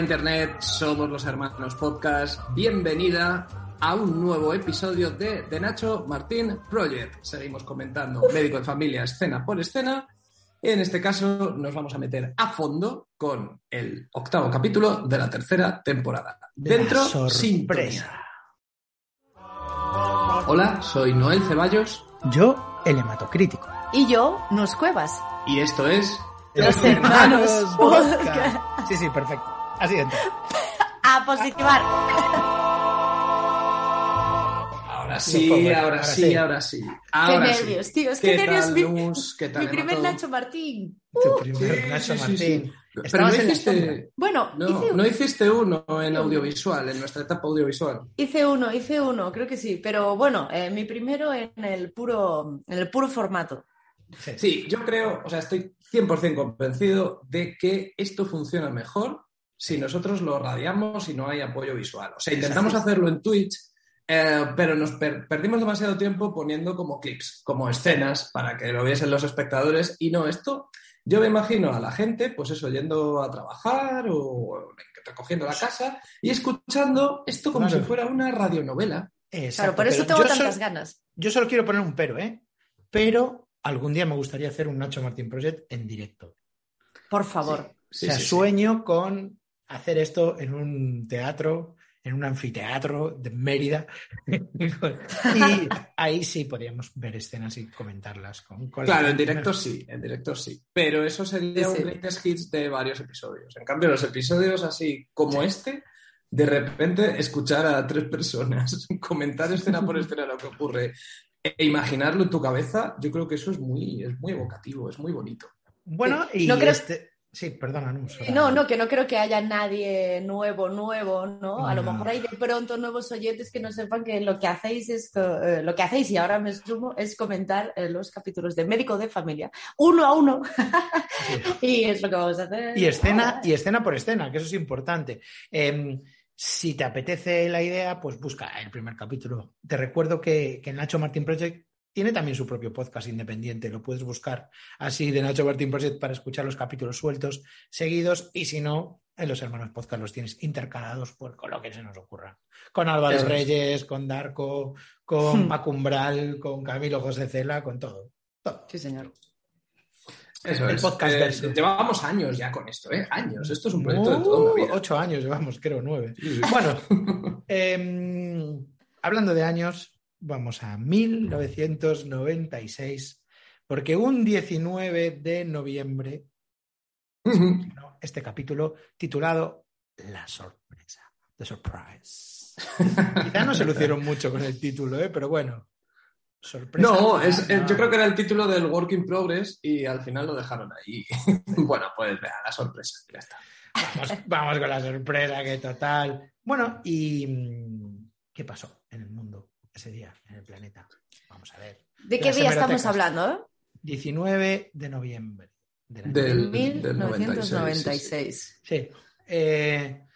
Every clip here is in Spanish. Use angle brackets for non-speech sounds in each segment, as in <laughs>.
Internet, somos los hermanos podcast. Bienvenida a un nuevo episodio de The Nacho Martín Project. Seguimos comentando médico de familia escena por escena. En este caso nos vamos a meter a fondo con el octavo capítulo de la tercera temporada. Dentro, sintonía. Hola, soy Noel Ceballos Yo, el hematocrítico. Y yo, Nos Cuevas. y esto es Los hermanos podcast. Sí, sí, perfecto. Así entra. A positivar. Ahora sí, ahora ahora sí, sí. ahora sí. Qué Ahora sí. nervios, tío. Es ¿Qué que nervios. tal, Mi, Luz? ¿Qué tal, mi primer? Nacho Martín. Tu primer Sí, Nacho Martín. sí. Pero no hiciste, Bueno, no, hice, no hiciste uno en audiovisual, en nuestra etapa audiovisual. hice uno, hice uno, creo que sí. Pero bueno, eh, mi primero en el puro, en el puro formato. Sí. Sí, yo creo, o sea, estoy 100% convencido de que esto funciona mejor si nosotros lo radiamos y no hay apoyo visual. O sea, intentamos hacerlo en Twitch, eh, pero nos per- perdimos demasiado tiempo poniendo como clips, como escenas, para que lo viesen los espectadores. Y no, esto, yo me imagino a la gente, pues eso, yendo a trabajar o recogiendo la casa y escuchando esto como Claro. si fuera una radionovela. Exacto, Claro, por eso tengo tantas solo- ganas. Yo solo quiero poner un pero, ¿eh? Pero algún día me gustaría hacer un Nacho Martín Project en directo. Por favor. Sí, o sea, sí, sí. sueño con hacer esto en un teatro, en un anfiteatro de Mérida. <laughs> y ahí sí podríamos ver escenas y comentarlas. Con, con la Claro, en directo sí, en directo sí. Pero eso sería Sí, sí. un greatest hits de varios episodios. En cambio, los episodios así como este, de repente escuchar a tres personas <laughs> comentar escena por escena lo que ocurre e imaginarlo en tu cabeza, yo creo que eso es muy, es muy evocativo, es muy bonito. Bueno, y No creo- este... Sí, perdona, no. Sora. No, no, que no creo que haya nadie nuevo, nuevo, ¿no? A lo No. mejor hay de pronto nuevos oyentes que no sepan que lo que hacéis es eh, lo que hacéis y ahora me sumo es comentar eh, los capítulos de médico de familia uno a uno <laughs> y es lo que vamos a hacer. Y escena, y escena por escena, que eso es importante. Em, si te apetece la idea, pues busca el primer capítulo. Te recuerdo que, que Nacho Martín Project tiene también su propio podcast independiente. Lo puedes buscar así de Nacho Martín Project para escuchar los capítulos sueltos, seguidos, y si no, en los hermanos podcast los tienes intercalados por, con lo que se nos ocurra. Con Álvaro es. Reyes, con Darko, con Hmm. Pacumbral, con Camilo José Cela, con todo. Todo. Sí, señor. Eso El es. podcast Eh, verso. llevábamos años ya con esto, ¿eh? Años. Esto es un proyecto de toda Uh, una vida. Ocho años llevamos, creo, nueve. Sí, sí. Bueno, <laughs> em, hablando de años, vamos a 1996, porque un 19 de noviembre, Ujú. ¿no? este capítulo titulado La sorpresa, The Surprise. <laughs> Quizá no se lucieron mucho con el título, ¿eh? pero bueno, sorpresa. No, es, eh, yo creo que era el título del Work in Progress y al final lo dejaron ahí. <laughs> bueno, pues vea, la sorpresa, ya está. Vamos, vamos con la sorpresa, que total. Bueno, ¿y qué pasó en el mundo ese día, en el planeta? Vamos a ver. ¿De qué Las día estamos hablando? ¿eh? 19 de noviembre. De del 1996. Sí. Eh,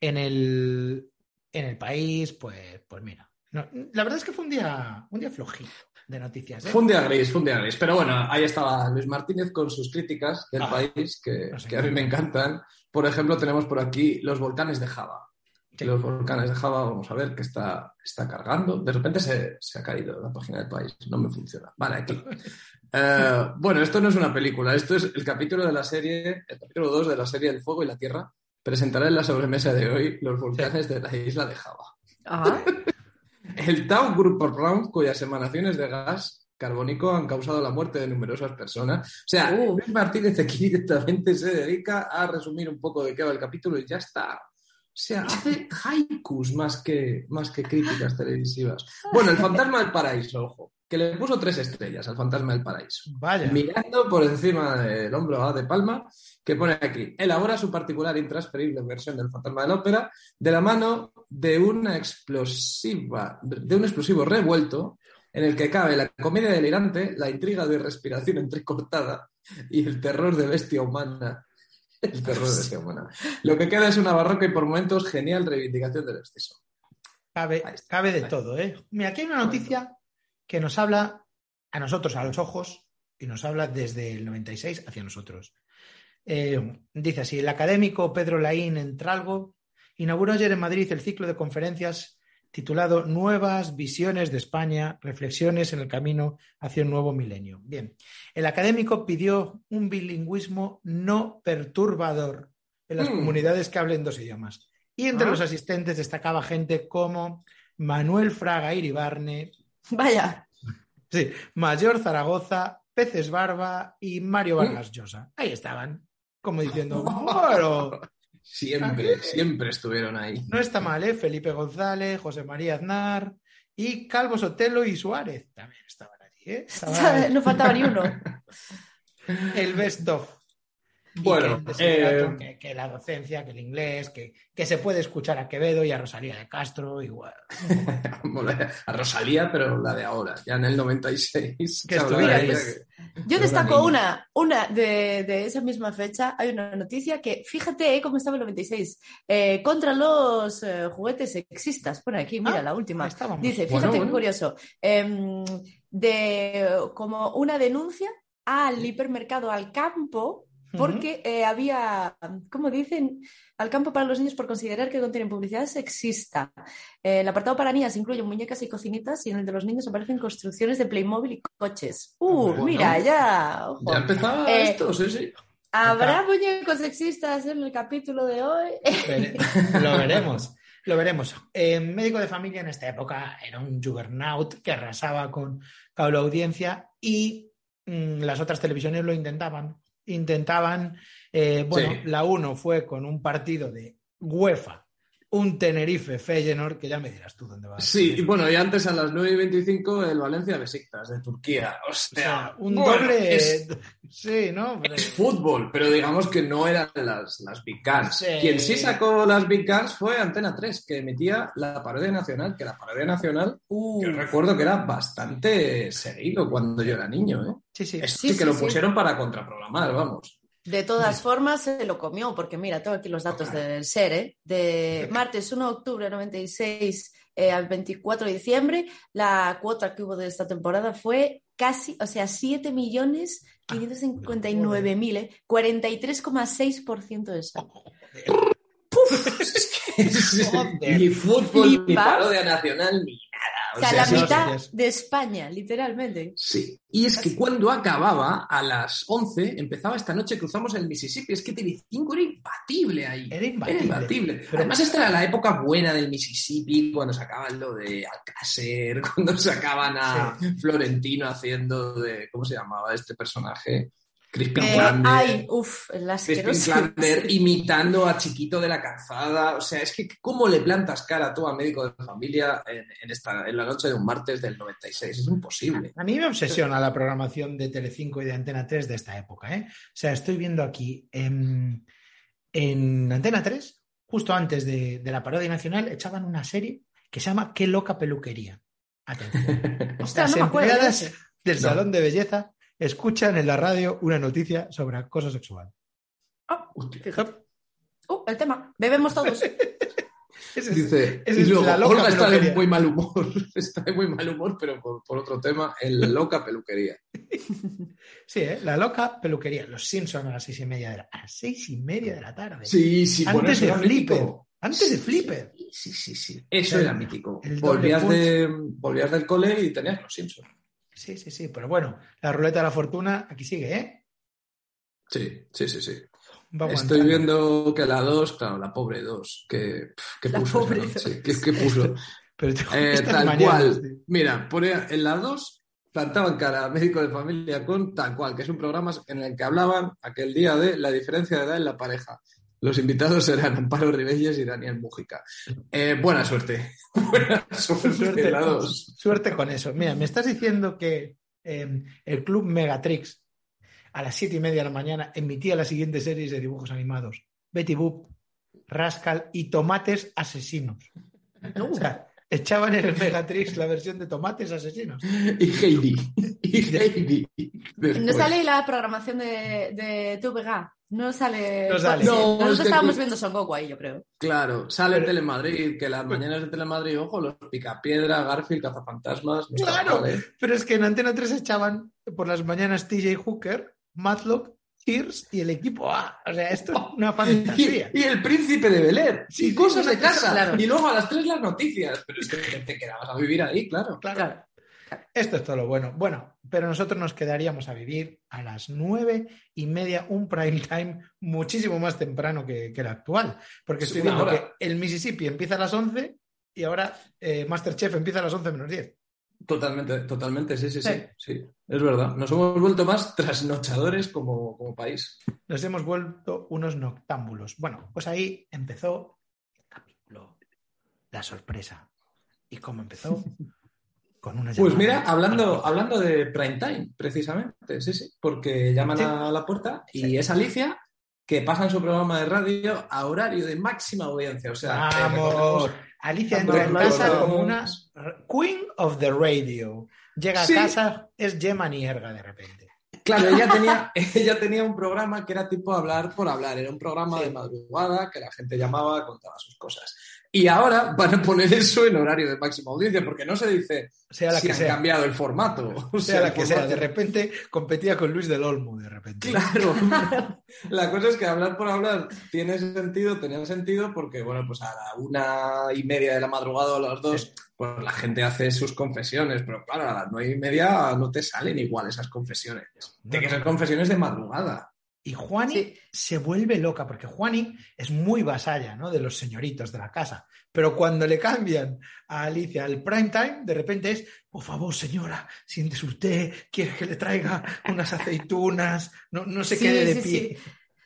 en, el, en el país, pues, pues mira. no, la verdad es que fue un día, un día flojito de noticias. ¿eh? Fue un día gris, fue un día gris. Pero bueno, ahí estaba Luis Martínez con sus críticas del Ah, país, que, que a mí me encantan. Por ejemplo, tenemos por aquí los volcanes de Java. Sí. Los volcanes de Java, vamos a ver, que está, está cargando. De repente se, se ha caído la página del país. No me funciona. Vale, aquí. Eh, bueno, esto no es una película. Esto es el capítulo de la serie, el capítulo 2 de la serie El Fuego y la Tierra. Presentará en la sobremesa de hoy los volcanes de la isla de Java. Ajá. <laughs> El Tau Group of Round, cuyas emanaciones de gas carbónico han causado la muerte de numerosas personas. O sea, Uh. Luis Martínez aquí <laughs> directamente se dedica a resumir un poco de qué va el capítulo y ya está. Sea, hace haikus más que, más que críticas televisivas. Bueno, el fantasma del paraíso, ojo, que le puso tres estrellas al fantasma del paraíso. Vaya. Mirando por encima del hombro a De Palma, que pone aquí, elabora su particular e intransferible versión del fantasma de la ópera de la mano de una explosiva, de un explosivo revuelto en el que cabe la comedia delirante, la intriga de respiración entrecortada y el terror de bestia humana. El terror de humana. Lo que queda es una barroca y por momentos genial reivindicación del exceso. Cabe, de todo, ¿eh? Mira, aquí hay una noticia que nos habla a nosotros, a los ojos, y nos habla desde el 96 hacia nosotros. Eh, dice así, el académico Pedro Laín Entralgo inauguró ayer en Madrid el ciclo de conferencias titulado Nuevas Visiones de España, Reflexiones en el Camino hacia un Nuevo Milenio. Bien, el académico pidió un bilingüismo no perturbador en las Mm. comunidades que hablen dos idiomas. Y entre Ah. los asistentes destacaba gente como Manuel Fraga Iribarne, Vaya. sí, Mayor Zaragoza, Peces Barba y Mario Mm. Vargas Llosa. Ahí estaban, como diciendo, bueno, Siempre, siempre estuvieron ahí. no está mal, ¿eh? Felipe González, José María Aznar y Calvo Sotelo y Suárez también estaban allí, ¿eh? <laughs> Estaban No faltaba ni uno. el best of. Bueno, que, eh, que, que la docencia, que el inglés, que, que se puede escuchar a Quevedo y a Rosalía de Castro, igual. <laughs> a Rosalía, pero la de ahora, ya en el 96. Que estuviera pues, Yo destaco una, una de, de esa misma fecha. Hay una noticia que, fíjate eh, cómo estaba el 96, eh, contra los eh, juguetes sexistas. Pone aquí, mira, Ah, la última. Dice, Bueno, fíjate qué bueno. curioso, em, de como una denuncia al hipermercado al campo porque eh, había, ¿cómo dicen? Al campo para los niños por considerar que contienen publicidad sexista. Eh, el apartado para niñas incluye muñecas y cocinitas y en el de los niños aparecen construcciones de Playmobil y coches. ¡Uh, Bueno. mira, ya! ojo. Ya empezaba Eh, esto, sí, sí. ¿Habrá muñecos sexistas en el capítulo de hoy? <laughs> Lo veremos. Lo veremos. Eh, médico de familia en esta época era un juggernaut que arrasaba con cable audiencia y mm, las otras televisiones lo intentaban. Intentaban, eh, bueno, Sí. la 1 fue con un partido de UEFA, un Tenerife Feyenoord, que ya me dirás tú dónde vas. Sí, y bueno, y antes a las 9 y 25 el Valencia Besiktas de Turquía. O O sea, un bueno, doble. Es, Sí, ¿no? Pero- es fútbol, pero digamos que no eran las, las Big Guns. Sí. Quien sí sacó las Big Guns fue Antena 3, que emitía la parodia nacional, que la parodia nacional, Uh, yo recuerdo que era bastante seguido cuando yo era niño. ¿eh? Sí, sí. Sí, sí, que lo pusieron para contraprogramar, vamos. De todas formas, se lo comió, porque mira, tengo aquí los datos del SER, ¿eh? de martes 1 de octubre de 96 eh, al 24 de diciembre, la cuota que hubo de esta temporada fue casi, o sea, 7 millones 559 mil, ¿eh? 43,6% de saldo. <laughs> Joder. ni fútbol, ni Flipas. parodia nacional, ni nada. O sea, sea, la mitad hostias. de España, literalmente. Sí, y es que cuando acababa, a las 11, empezaba esta noche, cruzamos el Mississippi. Es que Telecinco era imbatible ahí. Era imbatible. Era imbatible. Pero- Además, esta era la época buena del Mississippi, cuando sacaban lo de Alcácer, <laughs> cuando sacaban a Florentino haciendo de. ¿Cómo se llamaba este personaje? Crispin Eh, Klander. ay, uff, el Crispin asqueroso. Klander <laughs> imitando a Chiquito de la Calzada. O sea, es que ¿cómo le plantas cara tú a médico de familia en, en esta, en la noche de un martes del 96? Es imposible. A mí me obsesiona la programación de Telecinco y de Antena 3 de esta época. ¿eh? O sea, estoy viendo aquí en, en Antena 3, justo antes de, de la parodia nacional, echaban una serie que se llama Qué loca peluquería. Atención. <laughs> Ostras, Las no me acuerdo de empleadas del No. salón de belleza escuchan en la radio una noticia sobre acoso sexual. Ah. Uh, el tema. Bebemos todos. <laughs> Ese es- Dice, esa y es luego, la loca Olga está de muy mal humor, <laughs> está de muy mal humor, pero por, por otro tema, en loca peluquería. <laughs> Sí, ¿eh? la loca peluquería. Los Simpsons a las seis y media de la, a las seis y media de la tarde. Sí, sí, Antes de Flipper. mítico. Antes de Flipper. Sí, sí, sí, sí. Eso El- era mítico. Volvías, de, volvías del cole y tenías los Simpsons. Sí, sí, sí. Pero bueno, la ruleta de la fortuna aquí sigue, ¿eh? Sí, sí, sí, sí. Estoy viendo que la 2, claro, la pobre 2, que, que puso pobre que, que puso. Pero Eh, <laughs> tal mañanas, cual. Mira, pone en la 2 plantaban cara a médico de familia con tal cual, que es un programa en el que hablaban aquel día de la diferencia de edad en la pareja. Los invitados eran Amparo Ribelles y Daniel Mújica. Eh, buena suerte. <laughs> Buena suerte, Suerte, suerte con eso. Mira, me estás diciendo que eh, el club Megatrix a las siete y media de la mañana emitía las siguientes series de dibujos animados. Betty Boop, Rascal y Tomates Asesinos. O sea, echaban en el Megatrix la versión de Tomates Asesinos. Y Heidi. Y <laughs> Heidi. No sale la programación de, de TVG. No sale. No sale. No, Nosotros es que- estábamos viendo Son Goku ahí, yo creo. Claro, sale Pero- Telemadrid, que las mañanas de Telemadrid, ojo, los Picapiedra, Garfield, Cazafantasmas. no Claro. ¿eh? Pero es que en Antena 3 echaban por las mañanas TJ Hooker, Matlock, Tears y el equipo A. O sea, esto es una <laughs> Y, fantasía. y el príncipe de Bel Air, Sí, y cosas de casa. claro. Y luego a las tres las noticias. Pero es que te quedabas a vivir ahí, claro. Claro. Esto es todo lo bueno. Bueno, pero nosotros nos quedaríamos a vivir a las nueve y media, un prime time muchísimo más temprano que, que el actual. Porque Es estoy viendo hora. que el Mississippi empieza a las 11 y ahora eh, Masterchef empieza a las 11 menos 10. Totalmente, totalmente, sí, sí, sí, Sí. sí. Es verdad. Nos hemos vuelto más trasnochadores como, como país. Nos hemos vuelto unos noctámbulos. Bueno, pues ahí empezó el capítulo, la sorpresa. ¿Y cómo empezó? <laughs> Con una Pues mira, hablando, hablando de prime time, precisamente, sí, sí, porque llaman Sí. a la puerta y Sí. es Alicia que pasa en su programa de radio a horario de máxima audiencia. O sea, Vamos. recordemos- Alicia entra en casa como una Queen of the Radio. Llega Sí. a casa, es Gemma Nierga de repente. Claro, ella <laughs> tenía, ella tenía un programa que era tipo hablar por hablar. Era un programa Sí. de madrugada que la gente llamaba, contaba sus cosas. Y ahora van a poner eso en horario de máxima audiencia, porque no se dice Sea la si que han sea. cambiado el formato. <laughs> O sea la que sea. De repente competía con Luis del Olmo, de repente. Claro. <laughs> <laughs> La cosa es que hablar por hablar tiene sentido, tenía sentido, porque, bueno, pues a la una y media de la madrugada o a las dos, pues la gente hace sus confesiones, pero claro, a las nueve y media no te salen igual esas confesiones. Tiene que ser confesiones de madrugada. Y Juani Sí. se vuelve loca, porque Juani es muy vasalla ¿no? de los señoritos de la casa. Pero cuando le cambian a Alicia al prime time, de repente es, por favor, señora, siéntese usted, quiere que le traiga unas aceitunas, no, no se Sí, quede de sí, pie.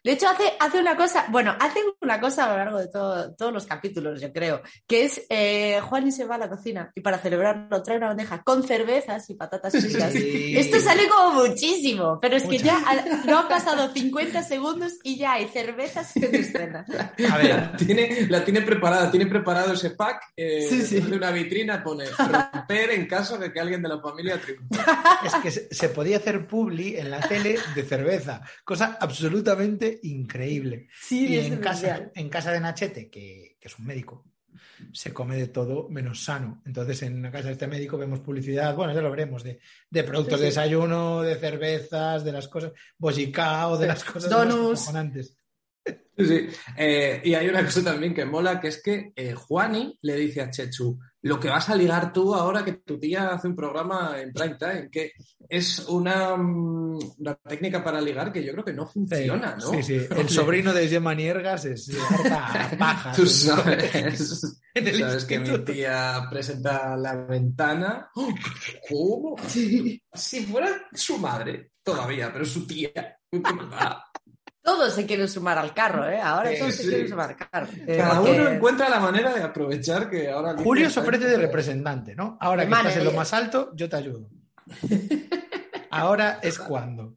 De hecho, hace, hace una cosa, bueno, hace una cosa a lo largo de todo- todos los capítulos, yo creo, que es eh, Juan y se va a la cocina y para celebrarlo trae una bandeja con cervezas y patatas fritas. Sí. Esto sale como muchísimo, pero es que ya ha- no ha pasado 50 segundos y ya hay cervezas en escena. A ver, La tiene, la tiene preparada, tiene preparado ese pack eh, Sí, sí. de una vitrina, pone romper en caso de que alguien de la familia triunfe. es que se, se podía hacer publi en la tele de cerveza, cosa absolutamente increíble. Sí, Y es en casa, en casa de Nachete, que, que es un médico, se come de todo menos sano. Entonces, en la casa de este médico vemos publicidad, bueno, ya lo veremos, de, de productos Sí, de desayuno, de cervezas, de las cosas, bojicao, de las cosas Donuts. más. Sí, sí. Eh, y hay una cosa también que mola, que es que eh, Juani le dice a Chechu, lo que vas a ligar tú ahora que tu tía hace un programa en prime time, que es una, mm, una técnica para ligar que yo creo que no funciona, ¿no? Sí, sí. El sobrino de Gemma Niergas es harta paja. Tú sabes, <laughs> sabes que mi tía presenta la ventana. ¡Oh! ¿Cómo? Si fuera su madre, todavía, pero su tía. Todos se quieren sumar al carro, ¿eh? Ahora todos se quieren sumar al carro. Eh, Cada porque- uno encuentra la manera de aprovechar que ahora. Julio se ofrece de representante, ¿no? Ahora que estás en lo más alto, yo te ayudo. Ahora es cuando.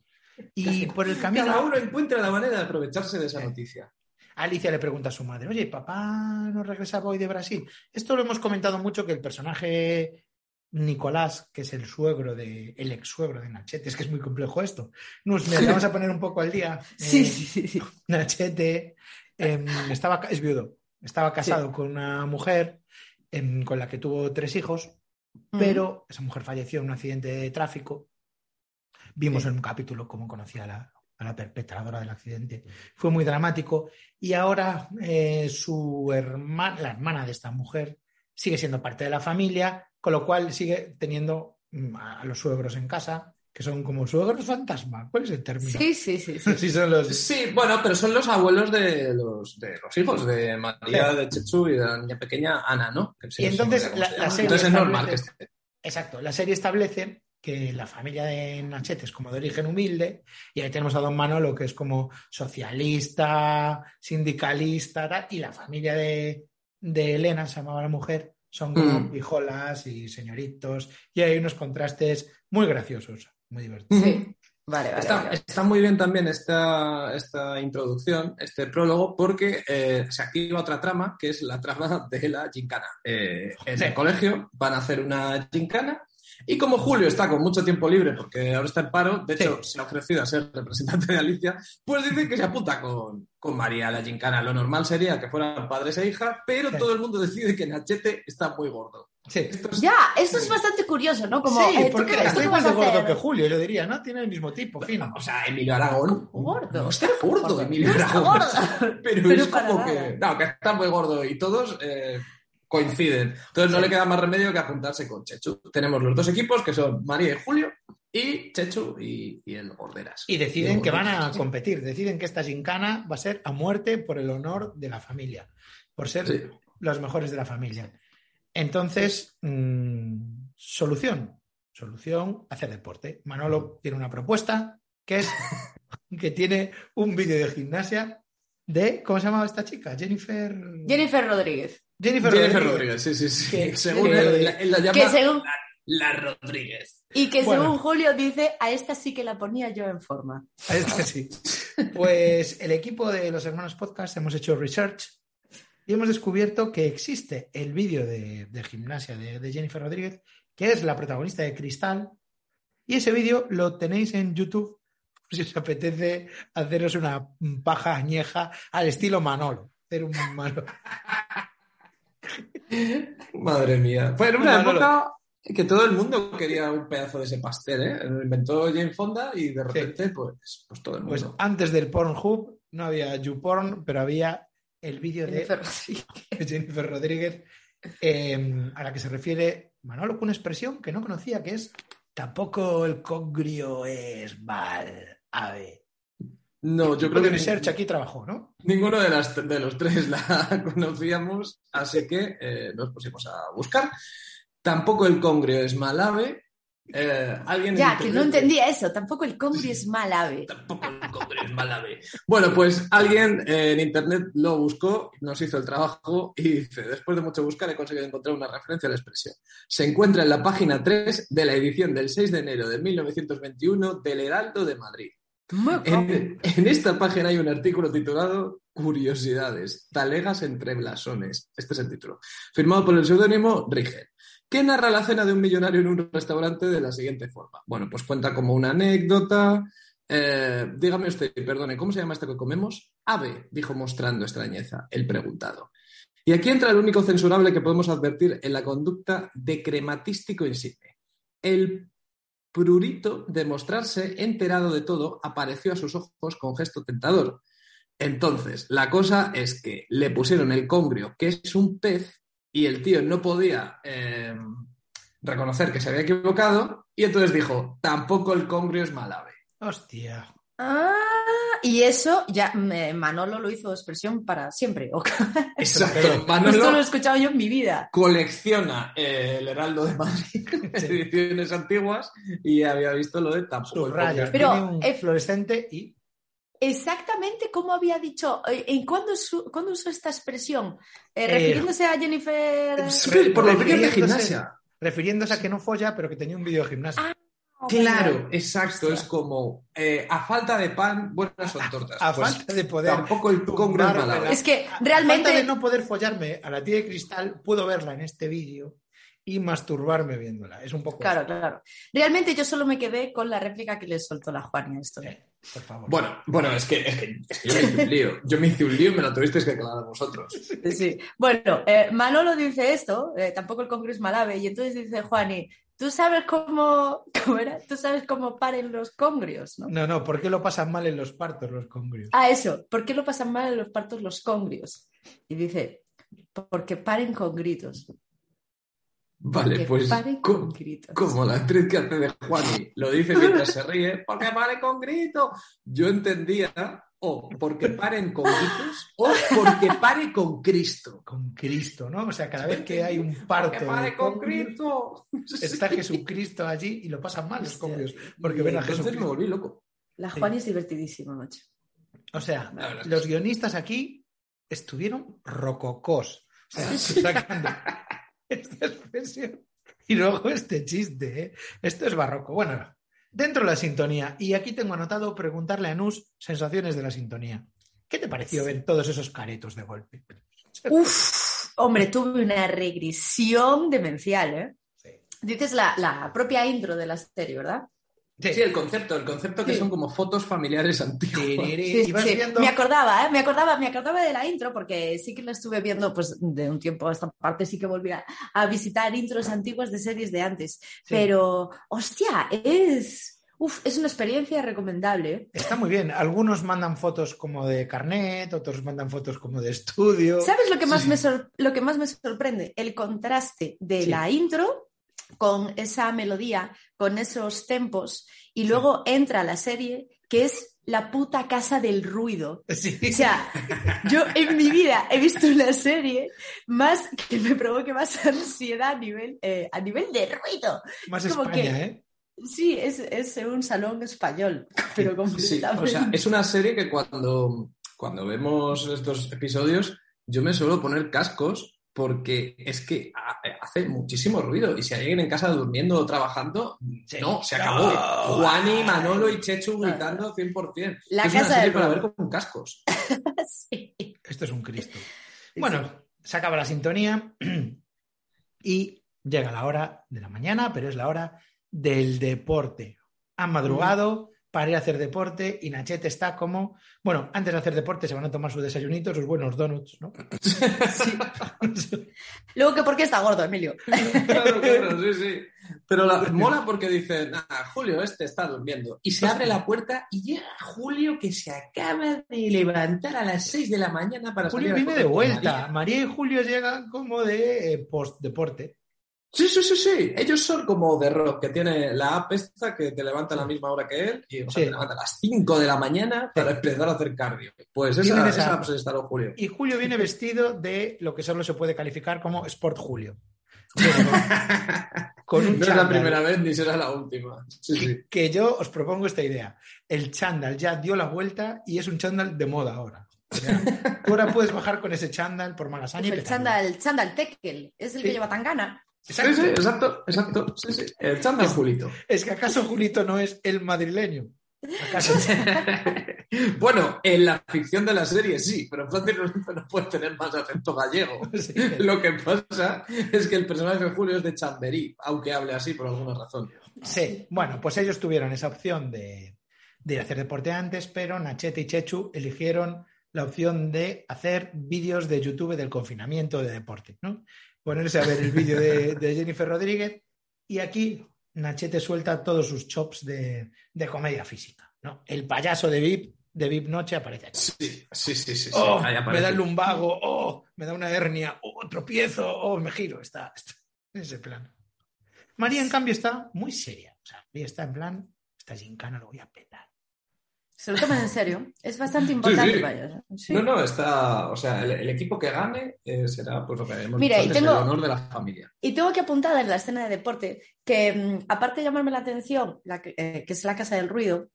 Y por el Cada camino, uno encuentra la manera de aprovecharse de esa noticia. Alicia le pregunta a su madre, oye, papá no regresaba hoy de Brasil. Esto lo hemos comentado mucho que el personaje Nicolás, que es el suegro de, el ex suegro de Nachete, es que es muy complejo esto. Nos vamos a poner un poco al día. <laughs> Sí, Eh, sí, sí, sí. Nachete em, estaba, es viudo, estaba casado con una mujer em, con la que tuvo tres hijos, pero esa mujer falleció en un accidente de tráfico. Vimos Sí. en un capítulo cómo conocía a la, a la perpetradora del accidente. Fue muy dramático y ahora eh, su hermana, la hermana de esta mujer, sigue siendo parte de la familia, con lo cual sigue teniendo mm, a, los suegros en casa, que son como suegros fantasma. ¿Cuál es el término? Sí, sí, sí, sí. <laughs> Sí, son los... Sí, bueno, pero son los abuelos de los, de los hijos de María, Sí. de Chechu y de la niña pequeña Ana, ¿no? Que Y entonces la- serie Entonces es normal que esté. Exacto, la serie establece que la familia de Nachete es como de origen humilde, y ahí tenemos a don Manolo, que es como socialista, sindicalista, tal, y la familia de, de Elena, se llamaba la mujer, son como Mm. pijolas y señoritos, y hay unos contrastes muy graciosos, muy divertidos. Sí. Vale, vale. Está, vale. está muy bien también esta, esta introducción, este prólogo, porque eh, se activa otra trama, que es la trama de la gincana. Eh, en el colegio van a hacer una gincana y como Julio está con mucho tiempo libre, porque ahora está en paro, de hecho Sí. se ha ofrecido a ser representante de Alicia, pues dice que se apunta con, con María la gincana. Lo normal sería que fueran padres e hija, pero Sí. todo el mundo decide que Nachete está muy gordo. Sí. Esto es- Ya, eso es bastante curioso, ¿no? Como, sí, eh, ¿tú porque qué, está igual de gordo que Julio, yo diría, ¿no? Tiene el mismo tipo, fino. O sea, Emilio Aragón. Gordo. No está gordo, Emilio Aragón. gordo. <laughs> Pero, Pero es como nada. que. No, que está muy gordo y todos eh, coinciden. Entonces no Sí. le queda más remedio que apuntarse con Chechu. Tenemos los dos equipos que son María y Julio y Chechu y, y el Gorderas. Y deciden el que van a competir, deciden que esta gincana va a ser a muerte por el honor de la familia, por ser Sí. los mejores de la familia. Entonces, mm, solución, solución, hacer deporte. Manolo tiene una propuesta que es <laughs> que tiene un vídeo de gimnasia de, ¿cómo se llamaba esta chica? Jennifer... Jennifer Rodríguez. Jennifer, Jennifer Rodríguez. Rodríguez, sí, sí, sí. Que- <laughs> según que- él, la, él la llama Que según, la, la Rodríguez. y que Bueno. según Julio dice, a esta sí que la ponía yo en forma. A esta sí. <laughs> Pues el equipo de los hermanos podcast hemos hecho research y hemos descubierto que existe el vídeo de, de gimnasia de, de Jennifer Rodríguez, que es la protagonista de Cristal, y ese vídeo lo tenéis en YouTube si os apetece haceros una paja añeja al estilo Manolo. Hacer un Manolo. <laughs> Madre mía. Fue en una época que todo el mundo quería un pedazo de ese pastel, ¿eh? Lo inventó Jane Fonda y de repente, pues, pues todo el Pues mundo. antes del Pornhub no había YouPorn, pero había el vídeo de Jennifer Rodríguez. <laughs> Jennifer Rodríguez, eh, a la que se refiere Manolo con una expresión que no conocía, que es tampoco el congrio es mal ave. No, yo Creo creo que que Research aquí trabajó, ¿no? Ninguno de, las, de los tres la <laughs> conocíamos, así que eh, nos pusimos a buscar. Tampoco el congrio es mal ave. Eh, alguien en Ya, que no entendía eso. Tampoco el congrio es mal ave. <laughs> Tampoco el congrio es mal ave. Bueno, pues alguien eh, en internet lo buscó, nos hizo el trabajo y dice, después de mucho buscar he conseguido encontrar una referencia a la expresión. Se encuentra en la página 3 de la edición del 6 de enero de 1921 del Heraldo de Madrid. En, esta página hay un artículo titulado Curiosidades, talegas entre blasones. Este es el título. Firmado por el seudónimo Rigel, que narra la cena de un millonario en un restaurante de la siguiente forma. Bueno, pues cuenta como una anécdota. Eh, dígame usted, perdone, ¿cómo se llama esto que comemos? Ave, dijo mostrando extrañeza el preguntado. Y aquí entra el único censurable que podemos advertir en la conducta de crematístico insigne. El prurito de mostrarse enterado de todo apareció a sus ojos con gesto tentador. Entonces, la cosa es que le pusieron el congrio, que es un pez, y el tío no podía eh, reconocer que se había equivocado, y entonces dijo, tampoco el congrio es mal ave. Hostia. Ah, y eso ya me- Manolo lo hizo expresión para siempre. <laughs> Exacto. Esto lo he Manolo escuchado yo en mi vida. colecciona eh, el Heraldo de Madrid, <laughs> ediciones antiguas, y había visto lo de tampoco congrio. Pero, un eh, fluorescente y Exactamente como había dicho. eh, ¿En cuándo, su- cuándo usó esta expresión? Eh, Eh, refiriéndose a Jennifer. Sí, por los vídeos de gimnasia. refiriéndose a que no folla, pero que tenía un vídeo de gimnasia. Ah, Claro, exacto. Hostia. Es como eh, a falta de pan, buenas son tortas. a Pues falta de poder. Tampoco el congrio es que a- a realmente- falta de no poder follarme a la tía de cristal, puedo verla en este vídeo y masturbarme viéndola. Es un poco. Claro, claro. Realmente yo solo me quedé con la réplica que le soltó la Juani a esto. Sí, por favor. Bueno, bueno, es que, es que, es que yo me hice un lío. Yo me hice un lío y me lo tuvisteis que aclarar vosotros. Sí. Bueno, eh, Manolo dice esto, eh, tampoco el Congreso es malave, y entonces dice Juani, ¿tú sabes cómo, cómo era? ¿Tú sabes cómo paren los congrios, no? No, no, ¿por qué lo pasan mal en los partos los congrios? Ah, eso, ¿por qué lo pasan mal en los partos los congrios? Y dice, porque paren con gritos. Vale, Porque pues paren co- con gritos. como la actriz que hace de Juani lo dice mientras se ríe, porque vale con grito. Yo entendía o porque paren con gritos o porque pare con Cristo. Con Cristo, ¿no? O sea, cada vez que hay un parto. ¡Que pare con Cristo! Está Jesucristo allí y lo pasan mal los cómicos. Porque Y ven a entonces me Jesucristo. volví loco. La Juani es divertidísima, macho. O sea, los sí. guionistas aquí estuvieron rococós. O sea, sacando esta expresión. Y luego este chiste, ¿eh? Esto es barroco. Bueno, dentro de la sintonía. Y aquí tengo anotado preguntarle a Nus sensaciones de la sintonía. ¿Qué te pareció ver todos esos caretos de golpe? <laughs> Uf, hombre, tuve una regresión demencial, ¿eh? Sí. Dices la, la propia intro de la serie, ¿verdad? Sí. Sí, el concepto, el concepto que Sí. son como fotos familiares <laughs> antiguas. Sí. viendo- Me acordaba, ¿eh? Me acordaba, me acordaba de la intro porque sí que la estuve viendo pues de un tiempo a esta parte, sí que volví a, a visitar intros antiguas de series de antes. Pero, hostia, es, uf, es una experiencia recomendable. ¿eh? Está muy bien. Algunos mandan fotos como de carnet, otros mandan fotos como de estudio. ¿Sabes lo que más, Sí. me, sor- lo que más me sorprende? El contraste de Sí. la intro con esa melodía, con esos tempos, y luego entra la serie, que es la puta casa del ruido. Sí. O sea, yo en mi vida he visto una serie más que me provoque más <laughs> ansiedad a nivel, eh, a nivel de ruido. Más es como España, que- ¿eh? Sí, es, es un salón español, <laughs> pero Sí, completamente. o sea, es una serie que cuando, cuando vemos estos episodios, yo me suelo poner cascos porque es que ha- hace muchísimo ruido. Y si hay alguien en casa durmiendo o trabajando, Sí. no, se acabó. No. Juani, Manolo y Chechu gritando 100%. La es casa una serie del para ver con cascos. <laughs> Sí. Esto es un Cristo. Bueno, se acaba la sintonía <clears throat> y llega la hora de la mañana, pero es la hora del deporte. Han madrugado para ir a hacer deporte y Nachete está como, bueno, antes de hacer deporte se van a tomar su desayunito, sus buenos donuts, ¿no? <laughs> Luego que por qué está gordo, Emilio. Claro, claro, sí, sí. Pero la, <laughs> mola porque dice, "Ah, Julio, este está durmiendo. Y se abre la puerta y llega Julio que se acaba de levantar a las 6 de la mañana para Julio salir a viene de vuelta. María. María y Julio llegan como de eh, post-deporte. Sí, sí, sí, sí. Ellos son como de rock, que tiene la app esta que te levanta a la misma hora que él y o sea, Sí. te levanta a las 5 de la mañana para empezar a hacer cardio. Pues esa, esa app. se instaló Julio. Y Julio viene vestido de lo que solo se puede calificar como Sport Julio. Con- un <laughs> no es la primera vez ni será la última. Sí, sí. que yo os propongo esta idea. El chándal ya dio la vuelta y es un chándal de moda ahora. O sea, tú ahora puedes bajar con ese chándal por Malasaña y el petarlo. chándal, chándal Tekel, es el Sí. que lleva tangana. Sí, Exacto. sí, exacto, exacto. Sí, sí. Julito. Es que acaso Julito no es el madrileño. ¿Acaso? <laughs> bueno, en la ficción de la serie sí, pero Francis Rosito no puede tener más acento gallego. <laughs> Sí. Lo que pasa es que el personaje de Julio es de Chamberí, aunque hable así por alguna razón. Sí, bueno, pues ellos tuvieron esa opción de, de hacer deporte antes, pero Nachete y Chechu eligieron la opción de hacer vídeos de YouTube del confinamiento de deporte, ¿no? Ponerse a ver el vídeo de, de Jennifer Rodríguez y aquí Nachete suelta todos sus chops de, de comedia física, ¿no? El payaso de VIP, de VIP Noche aparece aquí. Sí, sí, sí, sí. Oh, me da el lumbago, oh, me da una hernia, oh, tropiezo, oh, me giro, está, está en ese plan. María, en cambio, está muy seria. O sea, María está en plan, esta gincana lo voy a petar. Se lo toman en serio. Es bastante importante sí. ellos. Sí. No, no, está. O sea, el, el equipo que gane eh, será pues lo que hemos Mira, y tengo- el honor de la familia. Y tengo que apuntar en la escena de deporte que, mm, aparte de llamarme la atención, la que, eh, que es la casa del ruido,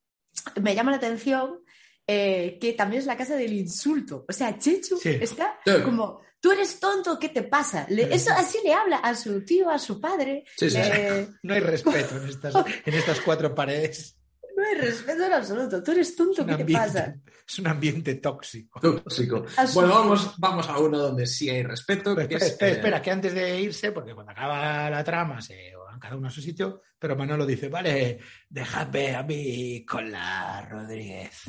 me llama la atención eh, que también es la casa del insulto. O sea, Chechu Sí. está Sí. como, tú eres tonto, ¿qué te pasa? Le- eso así le habla a su tío, a su padre. Sí, sí, sí. Eh, <laughs> No hay respeto en estas, en estas cuatro paredes. Respeto en absoluto. Tú eres tonto, ¿qué te pasa? Es un ambiente tóxico. Tóxico. A su- Bueno, vamos, vamos a uno donde sí hay respeto. Pero que espera, es, espera, eh, espera, que antes de irse, porque cuando acaba la trama se van cada uno a su sitio, pero Manolo dice, vale, dejadme a mí con la Rodríguez.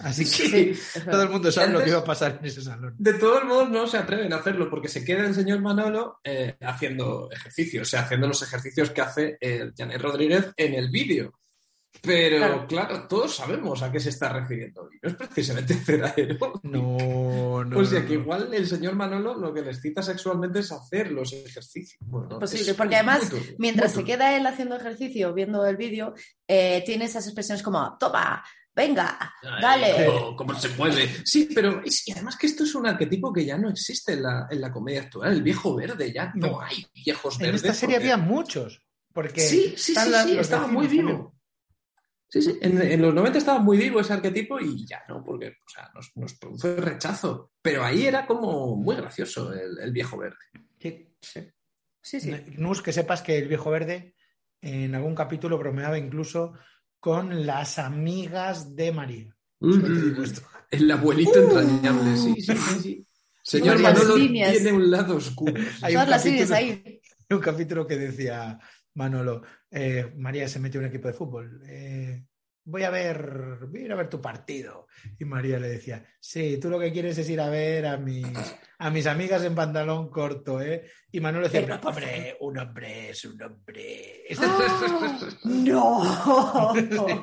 Así que Sí. Todo el mundo sabe lo que iba a pasar en ese salón. De todos modos, no se atreven a hacerlo porque se queda el señor Manolo eh, haciendo ejercicios, o sea, haciendo los ejercicios que hace el Janet Rodríguez en el vídeo. Pero Claro. claro. todos sabemos a qué se está refiriendo. Y no es precisamente <laughs> cera aeróbica. No, no. O sea no, que no. igual el señor Manolo lo que les cita sexualmente es hacer los ejercicios. Bueno, Posible, es porque además, turbio, Mientras muy se queda él haciendo ejercicio, viendo el vídeo, eh, tiene esas expresiones como, toma, venga, Ay, dale. ¿Cómo, <laughs> cómo se mueve? Sí, pero es, y además que esto es un arquetipo que ya no existe en la, en la comedia actual. El viejo verde, ya no, No. hay viejos En verdes. esta serie porque- había muchos. Porque Sí, sí, sí, sí, estaba muy vivo. Sí, sí. En, en los 90 estaba muy vivo ese arquetipo y ya no, porque o sea, nos, nos produce rechazo. Pero ahí era como muy gracioso el, el viejo verde. Sí. Sí, sí. Nus, que sepas que el viejo verde en algún capítulo bromeaba incluso con las amigas de María. Esto. El abuelito entrañable, sí, sí, sí. sí. Señor Manolo tiene un lado oscuro. Hay Todas un las líneas ahí. un capítulo que decía Manolo, eh, María se metió en un equipo de fútbol. eh, voy a ver, voy a ir a ver tu partido. Y María le decía, sí, tú lo que quieres es ir a ver a mis, a mis amigas en pantalón corto, ¿eh? Y Manolo decía, Pero, "No, por hombre, un hombre es un hombre. ¡Oh! <laughs> ¡No! <laughs>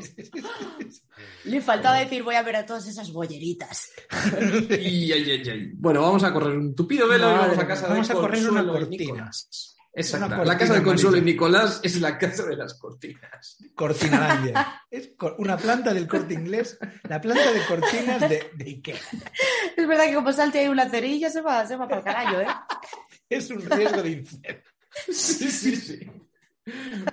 Le faltaba decir, voy a ver a todas esas bolleritas. <laughs> Y. Bueno, vamos a correr un tupido velo y vamos a casa vamos de a correr una Consuelo y cortina. Nicolás. Exacto. La casa de Consuelo y. Nicolás es la casa de las cortinas. Cortinalandia. Es una planta del corte inglés, la planta de cortinas de, de Ikea. Es verdad que como salte ahí una cerilla, se va, se va para el carajo, ¿eh? Es un riesgo de incendio. Sí, sí, sí.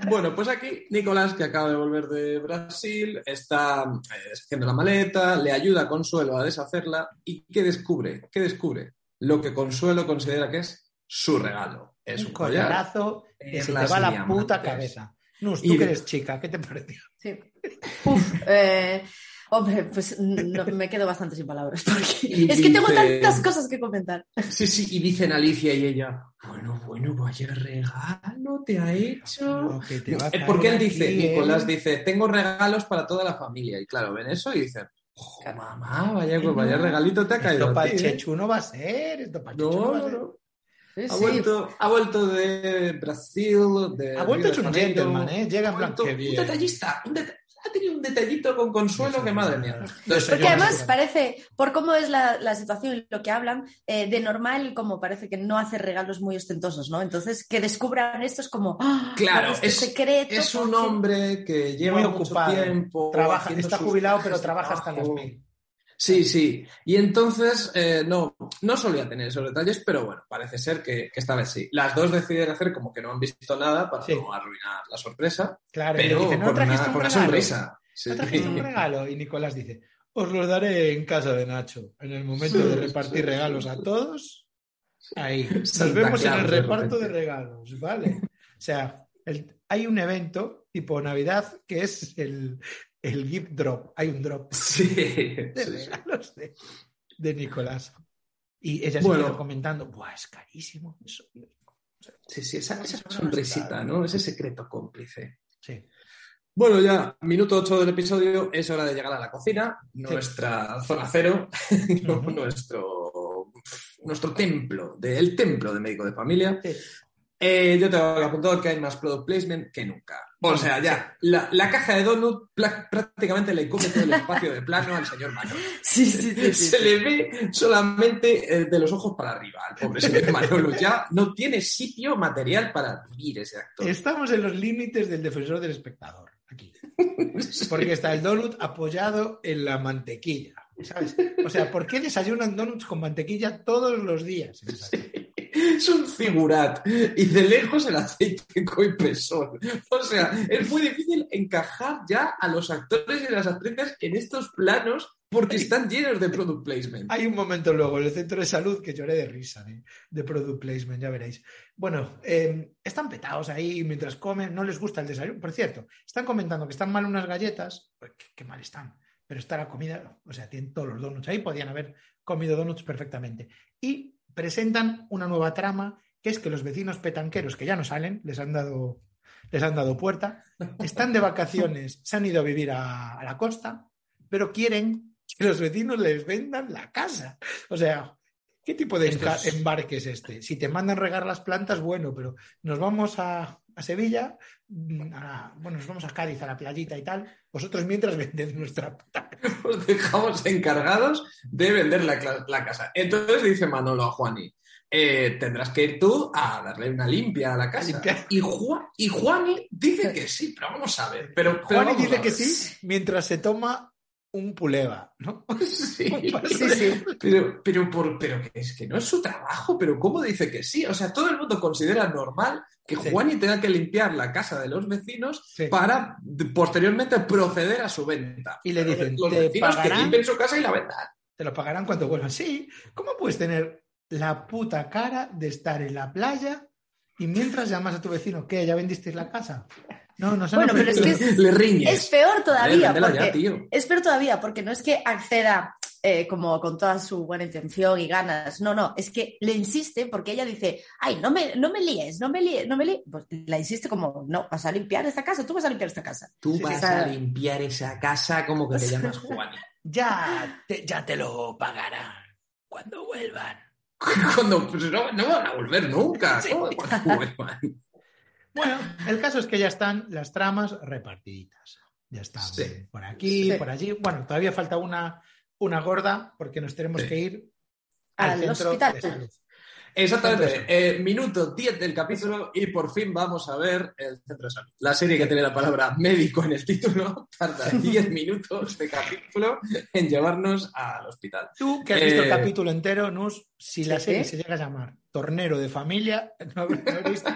Bueno, pues aquí Nicolás, que acaba de volver de Brasil, está eh, deshaciendo la maleta, le ayuda a Consuelo a deshacerla y ¿qué descubre? ¿Qué descubre? Lo que Consuelo considera que es su regalo. Es un, un que Es se te va la diamantes. puta cabeza. Nus, tú que eres chica, ¿qué te pareció? Sí. Uf, eh, hombre, pues no, me quedo bastante sin palabras. Porque Y es que tengo tantas cosas que comentar. Sí, sí, y dicen Alicia y ella, bueno, bueno, vaya regalo te ha hecho. Lo que te va a Eh, Porque él dice, aquí, ¿eh? Nicolás dice, tengo regalos para toda la familia. Y claro, ven eso y dicen, "Jo, mamá, vaya, pues vaya regalito te ha caído. Esto a para ¿eh". Chechu no va a ser. Esto para Chechu no, No, va a no, ser. no. Sí, Ha sí. vuelto, ha vuelto de Brasil, de Ha vuelto hecho un Janeiro. gentleman, ¿eh? Llega en qué un detallista, un ha tenido un detallito con Consuelo que madre mía. Entonces, Porque no además sé. parece, por cómo es la, la situación y lo que hablan, eh, de normal, como parece que no hace regalos muy ostentosos, ¿no? Entonces, que descubran esto es como, ¡ah! Claro, este es- secreto. Es un porque- hombre que lleva Muy mucho ocupado. tiempo. Trabaja, está jubilado, pero trabaja hasta las mil. Sí, sí. Y entonces, eh, no, no solía tener esos detalles, pero bueno, parece ser que, que esta vez sí. Las dos deciden hacer como que no han visto nada para Sí. no arruinar la sorpresa, Claro, pero dice, no con, una, un con una regalo. sonrisa. Sí. ¿No trajiste un regalo? Y Nicolás dice, os los daré en casa de Nacho. En el momento Sí, de repartir regalos a todos, ahí. Nos vemos en el de reparto de regalos, ¿vale? O sea, el- hay un evento tipo Navidad que es el, el gift drop. Hay un drop Sí, <laughs> de regalos de, de Nicolás. Y ella Bueno. sigue comentando, Buah, es carísimo eso. Sí, sí, esa, esa sonrisita. ¿no? Ese secreto cómplice. Sí. Bueno, ya, minuto 8 del episodio, es hora de llegar a la cocina, nuestra zona cero, <laughs> nuestro, nuestro templo, de- el templo de médico de familia. Sí. Eh, yo tengo apuntado que hay más product placement que nunca. O sea, ya, la, la caja de donut prácticamente le come todo el espacio de plano al señor Manolo. <laughs> Sí, sí, sí. Se sí. le ve solamente eh, de los ojos para arriba al pobre señor Manolo. Ya no tiene sitio material para vivir ese actor. Estamos en los límites del defensor del espectador, aquí. <laughs> Porque está el donut apoyado en la mantequilla. ¿Sabes? O sea, ¿por qué desayunan donuts con mantequilla todos los días? Es un figurat y de lejos el aceite coipesol. O sea, es muy difícil encajar ya a los actores y las actrices en estos planos porque están llenos de product placement. Hay un momento luego en el centro de salud que lloré de risa, de, de product placement, ya veréis. Bueno, eh, están petados ahí mientras comen, no les gusta el desayuno. Por cierto, están comentando que están mal unas galletas, pues, qué, qué mal están, pero está la comida, o sea, tienen todos los donuts ahí, podían haber comido donuts perfectamente. Y presentan una nueva trama, que es que los vecinos petanqueros, que ya no salen, les han dado, les han dado puerta, están de vacaciones, se han ido a vivir a, a la costa, pero quieren que los vecinos les vendan la casa. O sea, ¿qué tipo de es- embarque es este? Si te mandan regar las plantas, bueno, pero nos vamos a, a Sevilla, mm, a- bueno, nos vamos a Cádiz, a la playita y tal. Vosotros mientras <laughs> vended nuestra puta. Os dejamos encargados de vender la, la casa. Entonces dice Manolo a Juani, eh, tendrás que ir tú a darle una limpia a la casa. Y, Juan, y Juani dice que sí, pero vamos a ver. Pero, pero Juan vamos dice que sí mientras se toma un puleva, ¿no? <laughs> Sí. Sí, sí. Pero, pero, por, pero que es que no es su trabajo, pero ¿cómo dice que sí? O sea, todo el mundo considera normal que Sí. Juani tenga que limpiar la casa de los vecinos Sí. para posteriormente proceder a su venta. Y le dicen, los "Te vecinos que pagarán". limpien su casa y la vendan. Te lo pagarán cuando vuelvan. Sí, ¿cómo puedes tener la puta cara de estar en la playa y mientras llamas a tu vecino, ¿qué? ¿Ya vendisteis la casa? No, no se Bueno, pero es que es- Le riñes. Es peor todavía, ya, tío. es peor todavía, porque no es que acceda eh, como con toda su buena intención y ganas. No, no, es que le insiste porque ella dice, ay, no me, no me líes, no me líes, no me líes. Pues la insiste como, no, vas a limpiar esta casa, tú vas a limpiar esta casa. Tú Sí, vas a limpiar esa casa como que te <laughs> llamas Juani. Ya te, ya te lo pagarán cuando vuelvan. <laughs> Cuando pues, no, no van a volver nunca. ¿Cómo cuando vuelvan? Bueno, el caso es que ya están las tramas repartiditas. Ya están Sí. por aquí, Sí. por allí. Bueno, todavía falta una, una gorda porque nos tenemos Sí. que ir al, Al centro hospital. de salud. Exactamente. Eh, minuto 10 del capítulo y por fin vamos a ver el centro de salud. La serie que tiene la palabra médico en el título <laughs> tarda <laughs> 10 minutos de capítulo en llevarnos al hospital. Tú, que has visto el Eh, capítulo entero, Nus, si la sí. serie se llega a llamar Tornero de Familia, <laughs> no habrás visto.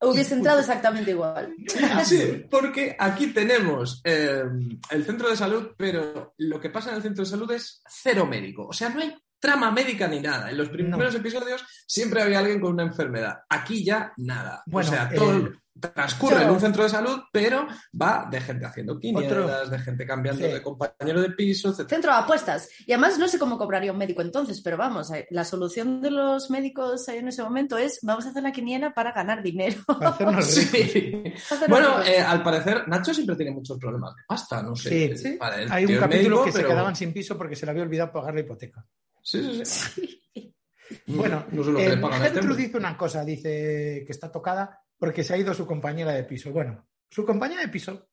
Hubiese entrado exactamente igual. <laughs> Sí, porque aquí tenemos eh, el centro de salud, pero lo que pasa en el centro de salud es cero médico. O sea, no hay trama médica ni nada. En los primeros episodios siempre había alguien con una enfermedad. Aquí ya nada. Bueno, o sea, todo el- transcurre en un centro de salud, pero va de gente haciendo quinielas, de gente cambiando Sí. de compañero de piso, etc. Centro de apuestas. Y además no sé cómo cobraría un médico entonces, pero vamos, eh, la solución de los médicos en ese momento es vamos a hacer la quiniela para ganar dinero. Para hacernos <laughs> ricos. Sí. Hacernos Bueno, eh, al parecer, Nacho siempre tiene muchos problemas de pasta, no sé. Sí, sí. Vale, el Hay un capítulo médico, que se quedaban sin piso porque se le había olvidado pagar la hipoteca. Sí, sí, sí. <laughs> Bueno, no eh, Gertrude hombre. dice una cosa, dice que está tocada porque se ha ido su compañera de piso. Bueno, su compañera de piso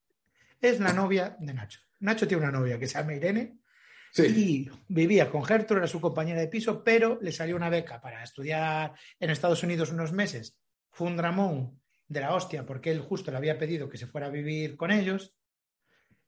es la novia de Nacho. Nacho tiene una novia que se llama Irene Sí. y vivía con Gertrude, era su compañera de piso, pero le salió una beca para estudiar en Estados Unidos unos meses. Fue un dramón de la hostia porque él justo le había pedido que se fuera a vivir con ellos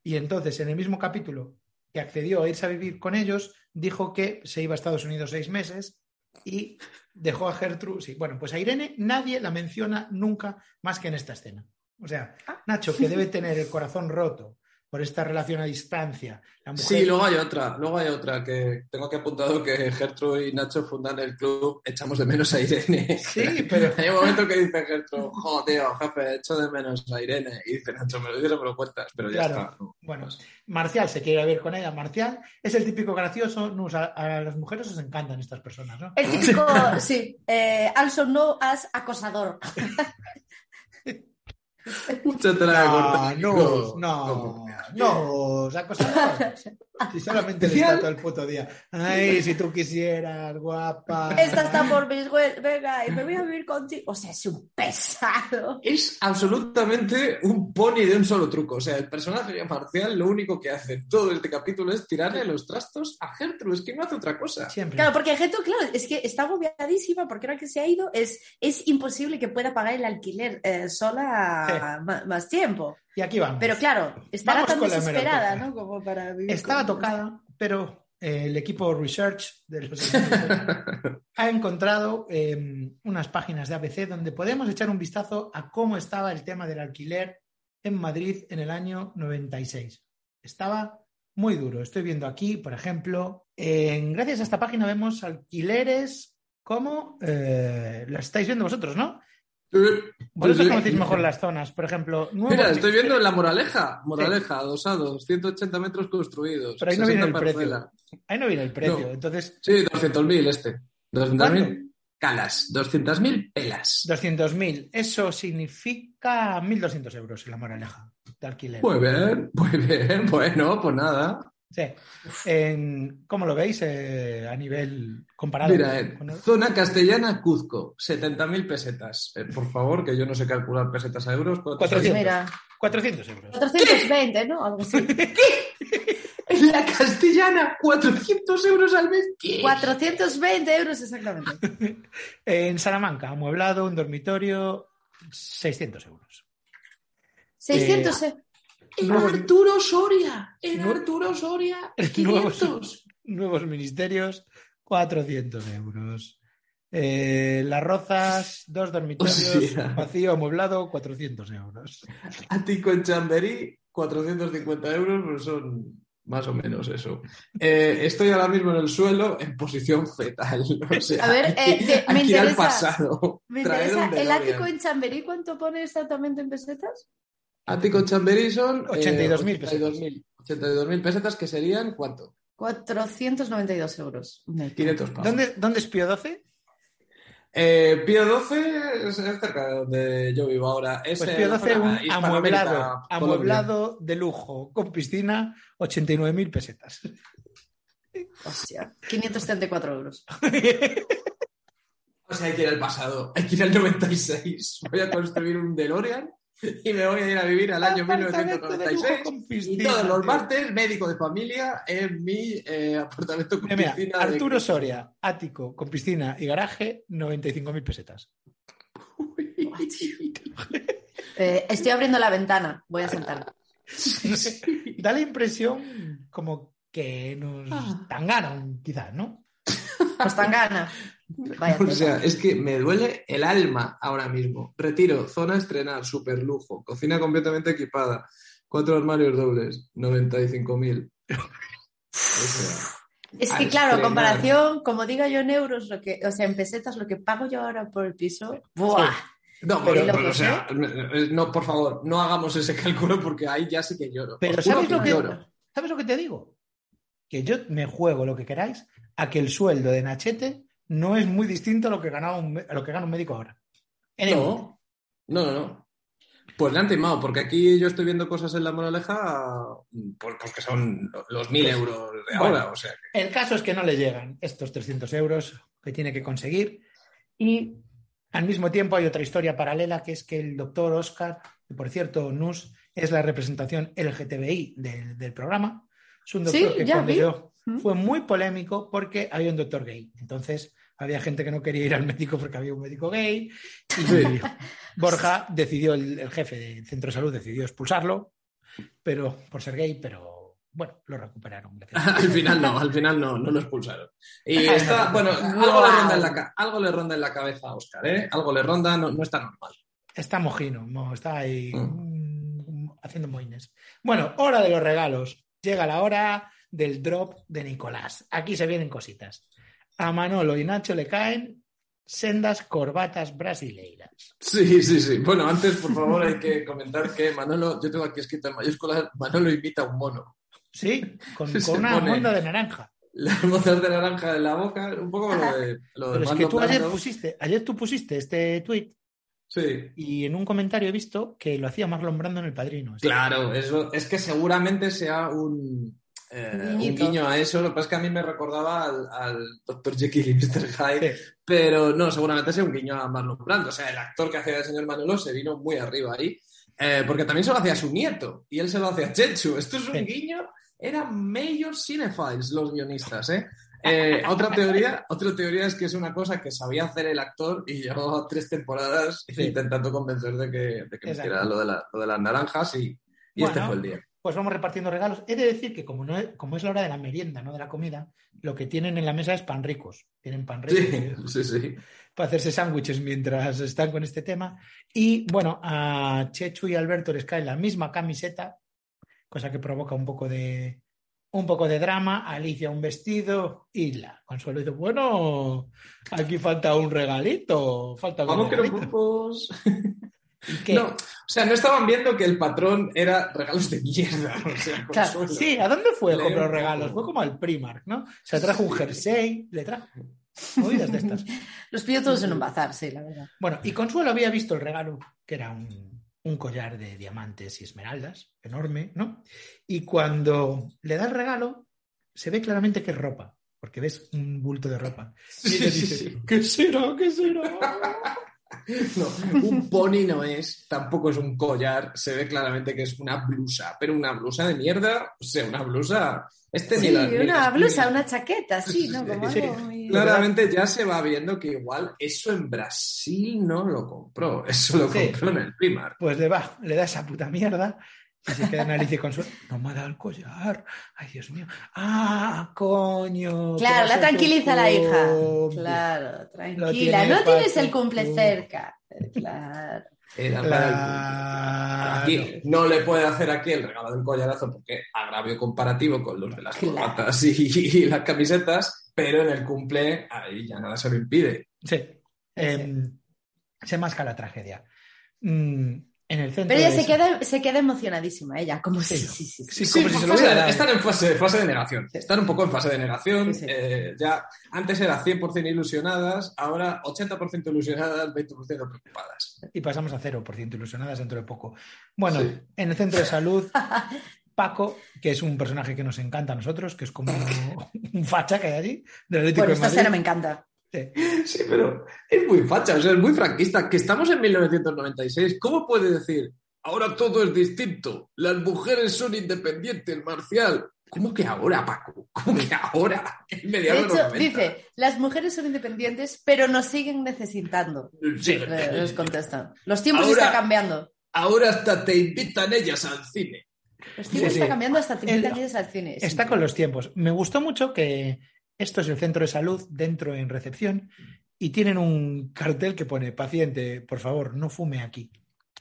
y entonces en el mismo capítulo que accedió a irse a vivir con ellos, dijo que se iba a Estados Unidos seis meses y dejó a Gertrude. Sí, bueno, pues a Irene nadie la menciona nunca más que en esta escena. O sea, Nacho, que debe tener el corazón roto por esta relación a distancia. La mujer, Sí, luego hay otra, luego hay otra que tengo que apuntado que Gertrude y Nacho fundan el club Echamos de menos a Irene. Sí, pero <laughs> Hay un momento que dice Gertrude, joder, jefe, echo de menos a Irene. Y dice Nacho, me lo dices, me lo cuentas, pero ya Claro. está. no. Bueno, Marcial se quiere ver con ella. Marcial es el típico gracioso. Nus, a, a las mujeres os encantan estas personas, ¿no? El típico, sí, eh, also no as acosador. <laughs> <laughs> Mucha tela de cortar. No, no, no, no, acosador. <laughs> Si solamente le está todo el puto día. Ay, si tú quisieras, guapa. Esta está por mis hue- venga, y me voy a vivir contigo. O sea, es un pesado. Es absolutamente un pony de un solo truco. O sea, el personaje de Marcial lo único que hace en todo este capítulo es tirarle los trastos a Gertrude. Es que no hace otra cosa. Siempre. Claro, porque gente, claro, es que está agobiadísima porque ahora que se ha ido es, es imposible que pueda pagar el alquiler eh, sola más tiempo. Y aquí vamos. Pero claro, estará Vamos tan desesperada. ¿no? Como para vivir Estaba con- tocada, pero eh, el equipo Research de los <laughs> ha encontrado eh, unas páginas de ABC donde podemos echar un vistazo a cómo estaba el tema del alquiler en Madrid en el año 96. Estaba muy duro. Estoy viendo aquí, por ejemplo, en- gracias a esta página vemos alquileres como eh, las estáis viendo vosotros, ¿no? Sí, sí. conocéis mejor las zonas. Por ejemplo, Mira, estoy viendo en la Moraleja. Moraleja, adosados, 180 metros construidos. Pero ahí no viene 60 el precio. parcelas. Ahí no viene el precio. No. Entonces, Sí, 200.000 este. 200.000 ¿Cuánto? calas. 200.000 pelas. 200.000. Eso significa 1.200 euros en la moraleja de alquiler. Muy bien, muy bien. <laughs> Bueno, pues nada. Sí. En- ¿Cómo lo veis eh, a nivel comparado? Mira, eh, con- zona castellana, Cuzco, 70.000 pesetas. Eh, por favor, que yo no sé calcular pesetas a euros. ¿cuánto Cuatrocientos. son? Mira, 400 euros. 420, ¿no? Algo así. <laughs> En la castellana, 400 euros al mes. ¿Qué? 420 euros exactamente. <laughs> En Salamanca, amueblado, un dormitorio, 600 euros. 600, eh. En Nuevos- Arturo Soria. En Nuevos- Arturo Soria, <laughs> Nuevos- 500. <laughs> Nuevos ministerios, 400 euros. Eh, Las Rozas, dos dormitorios, Hostia. vacío, amueblado, 400 euros. Ático en Chamberí, 450 euros, pues son más o menos eso. Eh, estoy ahora mismo en el suelo en posición fetal. <laughs> O sea, A ver, eh, de- me al interesa- pasado. Me interesa, ¿el ático en Chamberí cuánto pone exactamente en pesetas? Ático en Chamberí son eh, 82.000 pesetas. 82.000 82.000 pesetas, que serían ¿cuánto? 492 euros. neto. 500 pavos. ¿Dónde, ¿Dónde es Pío 12? Eh, Pío 12 es, es cerca de donde yo vivo ahora. Es Pues Pío la 12, zona un amueblado, amueblado de lujo, con piscina, 89.000 pesetas. Hostia, 574 euros. <laughs> O sea, hay que ir al pasado. Hay que ir al 96. Voy a construir un DeLorean y me voy a ir a vivir al año Apartamento de lujo 1996. con Y todos los martes, médico de familia en mi eh, apartamento con Mira, mira, piscina. de- Arturo Soria, ático, con piscina y garaje, 95.000 pesetas. Eh, estoy abriendo la ventana. Voy a sentar. <laughs> Da la impresión <laughs> como que nos Ah. tangaron, quizás, ¿no? Pues tan <laughs> gana. Vaya O sea, es que me duele el alma ahora mismo. Retiro, zona a estrenar, super lujo, cocina completamente equipada, cuatro armarios dobles, 95.000. O sea, Es que claro, estrenar. comparación, como diga yo en euros, lo que, o sea, en pesetas, lo que pago yo ahora por el piso, ¡buah! No, Pero o sea, no, por favor, no hagamos ese cálculo porque ahí ya sí que lloro. Pero ¿sabes lo que, lloro. ¿sabes lo que te digo? Que yo me juego lo que queráis a que el sueldo de Nachete no es muy distinto a lo que, ganaba un, a lo que gana un médico ahora. No, no, no, no. Pues le han timado, porque aquí yo estoy viendo cosas en la moraleja pues, pues que son los mil Pues, euros de bueno. ahora. O sea, que- El caso es que no le llegan estos 300 euros que tiene que conseguir y al mismo tiempo hay otra historia paralela que es que el doctor Oscar, que por cierto NUS es la representación LGTBI del, del programa, es un doctor Sí, que ya cuando vi. yo ¿Mm? fue muy polémico porque había un doctor gay. Entonces había gente que no quería ir al médico porque había un médico gay y Sí. Borja decidió, el, el jefe del centro de salud decidió expulsarlo, pero por ser gay, pero bueno, lo recuperaron. <laughs> al final no, al final no, no lo expulsaron. Y está, no. bueno, algo le, ronda en la, algo le ronda en la cabeza a Oscar, ¿eh? Algo le ronda, no, no está normal. Está mojino, mo- está ahí Mm. mm, haciendo moines. Bueno, hora de los regalos. Llega la hora del drop de Nicolás. Aquí se vienen cositas. A Manolo y Nacho le caen sendas corbatas brasileiras. Sí, sí, sí. Bueno, antes, por favor, hay que comentar que Manolo, yo tengo aquí escrito en mayúsculas, Manolo imita a un mono. Sí, con, <laughs> una pone- onda de naranja. Las mozas de naranja en la boca, un poco lo de, lo de Pero es que tú ayer pusiste, ayer tú pusiste este tweet Sí. y en un comentario he visto que lo hacía Marlon Brando en El Padrino. Claro, eso es que seguramente sea un, eh, Un guiño a eso. Lo que pasa es que a mí me recordaba al, al Dr. Jekyll y Mr. Hyde, pero no, seguramente sea un guiño a Marlon Brando. O sea, el actor que hacía el señor Manolo se vino muy arriba ahí, eh, porque también se lo hacía a su nieto y él se lo hacía a Chechu. Esto es un Sí. guiño, eran major cinephiles los guionistas, ¿eh? Eh, otra teoría, otra teoría es que es una cosa que sabía hacer el actor y llevaba tres temporadas Sí. intentando convencer de que, de que metiera lo de, la- lo de las naranjas y, y este Bueno, fue el día. Pues vamos repartiendo regalos. He de decir que como, no es, como es la hora de la merienda, no de la comida, lo que tienen en la mesa es pan ricos. Tienen pan ricos Sí, sí, sí. para hacerse sándwiches mientras están con este tema. Y bueno, a Chechu y Alberto les cae la misma camiseta, cosa que provoca un poco de un poco de drama. Alicia un vestido y la Consuelo dice, bueno, aquí falta un regalito. Falta Vamos que los regalito". grupos... <laughs> No, o sea, no estaban viendo que el patrón era regalos de mierda. O sea, Claro, sí, ¿a dónde fue Leo comprar un regalos? Fue como al Primark, ¿no? Se trajo un jersey, le trajo movidas de estas. <laughs> Los pillo todos en un bazar, sí, la verdad. Bueno, y Consuelo había visto el regalo, que era un, un collar de diamantes y esmeraldas, enorme, ¿no? Y cuando le da el regalo, se ve claramente que es ropa, porque ves un bulto de ropa. Y Sí, le sí, dice, sí. ¿qué será? ¿Qué será? <laughs> <laughs> No, un pony no es, tampoco es un collar, se ve claramente que es una blusa, pero una blusa de mierda, o sea, una blusa... Este Sí, ni las- ni una blusa, una chaqueta, sí, ¿no? Sí, Como sí. algo muy... Claramente ya se va viendo que igual eso en Brasil no lo compró, <laughs> eso lo Sí. compró en el Primark. Pues le va, le da esa puta mierda y se queda en Alicia con su... No me ha dado el collar. Ay, Dios mío. Ah, coño. Claro, la tranquiliza la hija. Claro, tranquila. tiene No tienes el cumple cu- cerca. Eh, Claro. Era para el. Aquí no le puede hacer aquí el regalo del collarazo porque agravio comparativo con los de las Claro. corbatas y, y las camisetas, pero en el cumple ahí ya nada se lo impide. Sí. Em, se masca la tragedia. Mm, en el centro. Pero ella de se queda, se queda emocionadísima, ella, como Sí. sí, sí, sí. sí. Sí, Sí, como si se lo fase- hubiera dado. están en fase, fase de negación. Están un poco en fase de negación. Sí, sí. eh, ya antes era 100% ilusionadas, ahora 80% ilusionadas, 20% preocupadas. Y pasamos a 0% ilusionadas dentro de poco. Bueno, Sí. en el centro de salud, <laughs> Paco, que es un personaje que nos encanta a nosotros, que es como <laughs> un facha que hay allí, del Atlético Bueno, de esta Madrid. escena me encanta. <laughs> Sí. Pero es muy facha, o sea, es muy franquista. Que estamos en 1996, ¿cómo puede decir ahora todo es distinto? Las mujeres son independientes, Marcial. ¿Cómo que ahora, Paco? ¿Cómo que ahora? <laughs> De hecho, 90. dice, las mujeres son independientes, pero nos siguen necesitando. Sí, Eh, Les contestan. Los tiempos Ahora- están cambiando. ahora hasta te invitan ellas al cine. Los tiempos Sí, sí. están cambiando hasta te El- invitan ellos al cine. Sí. Está con los tiempos. Me gustó mucho que esto es el centro de salud dentro en recepción y tienen un cartel que pone paciente, por favor, no fume aquí.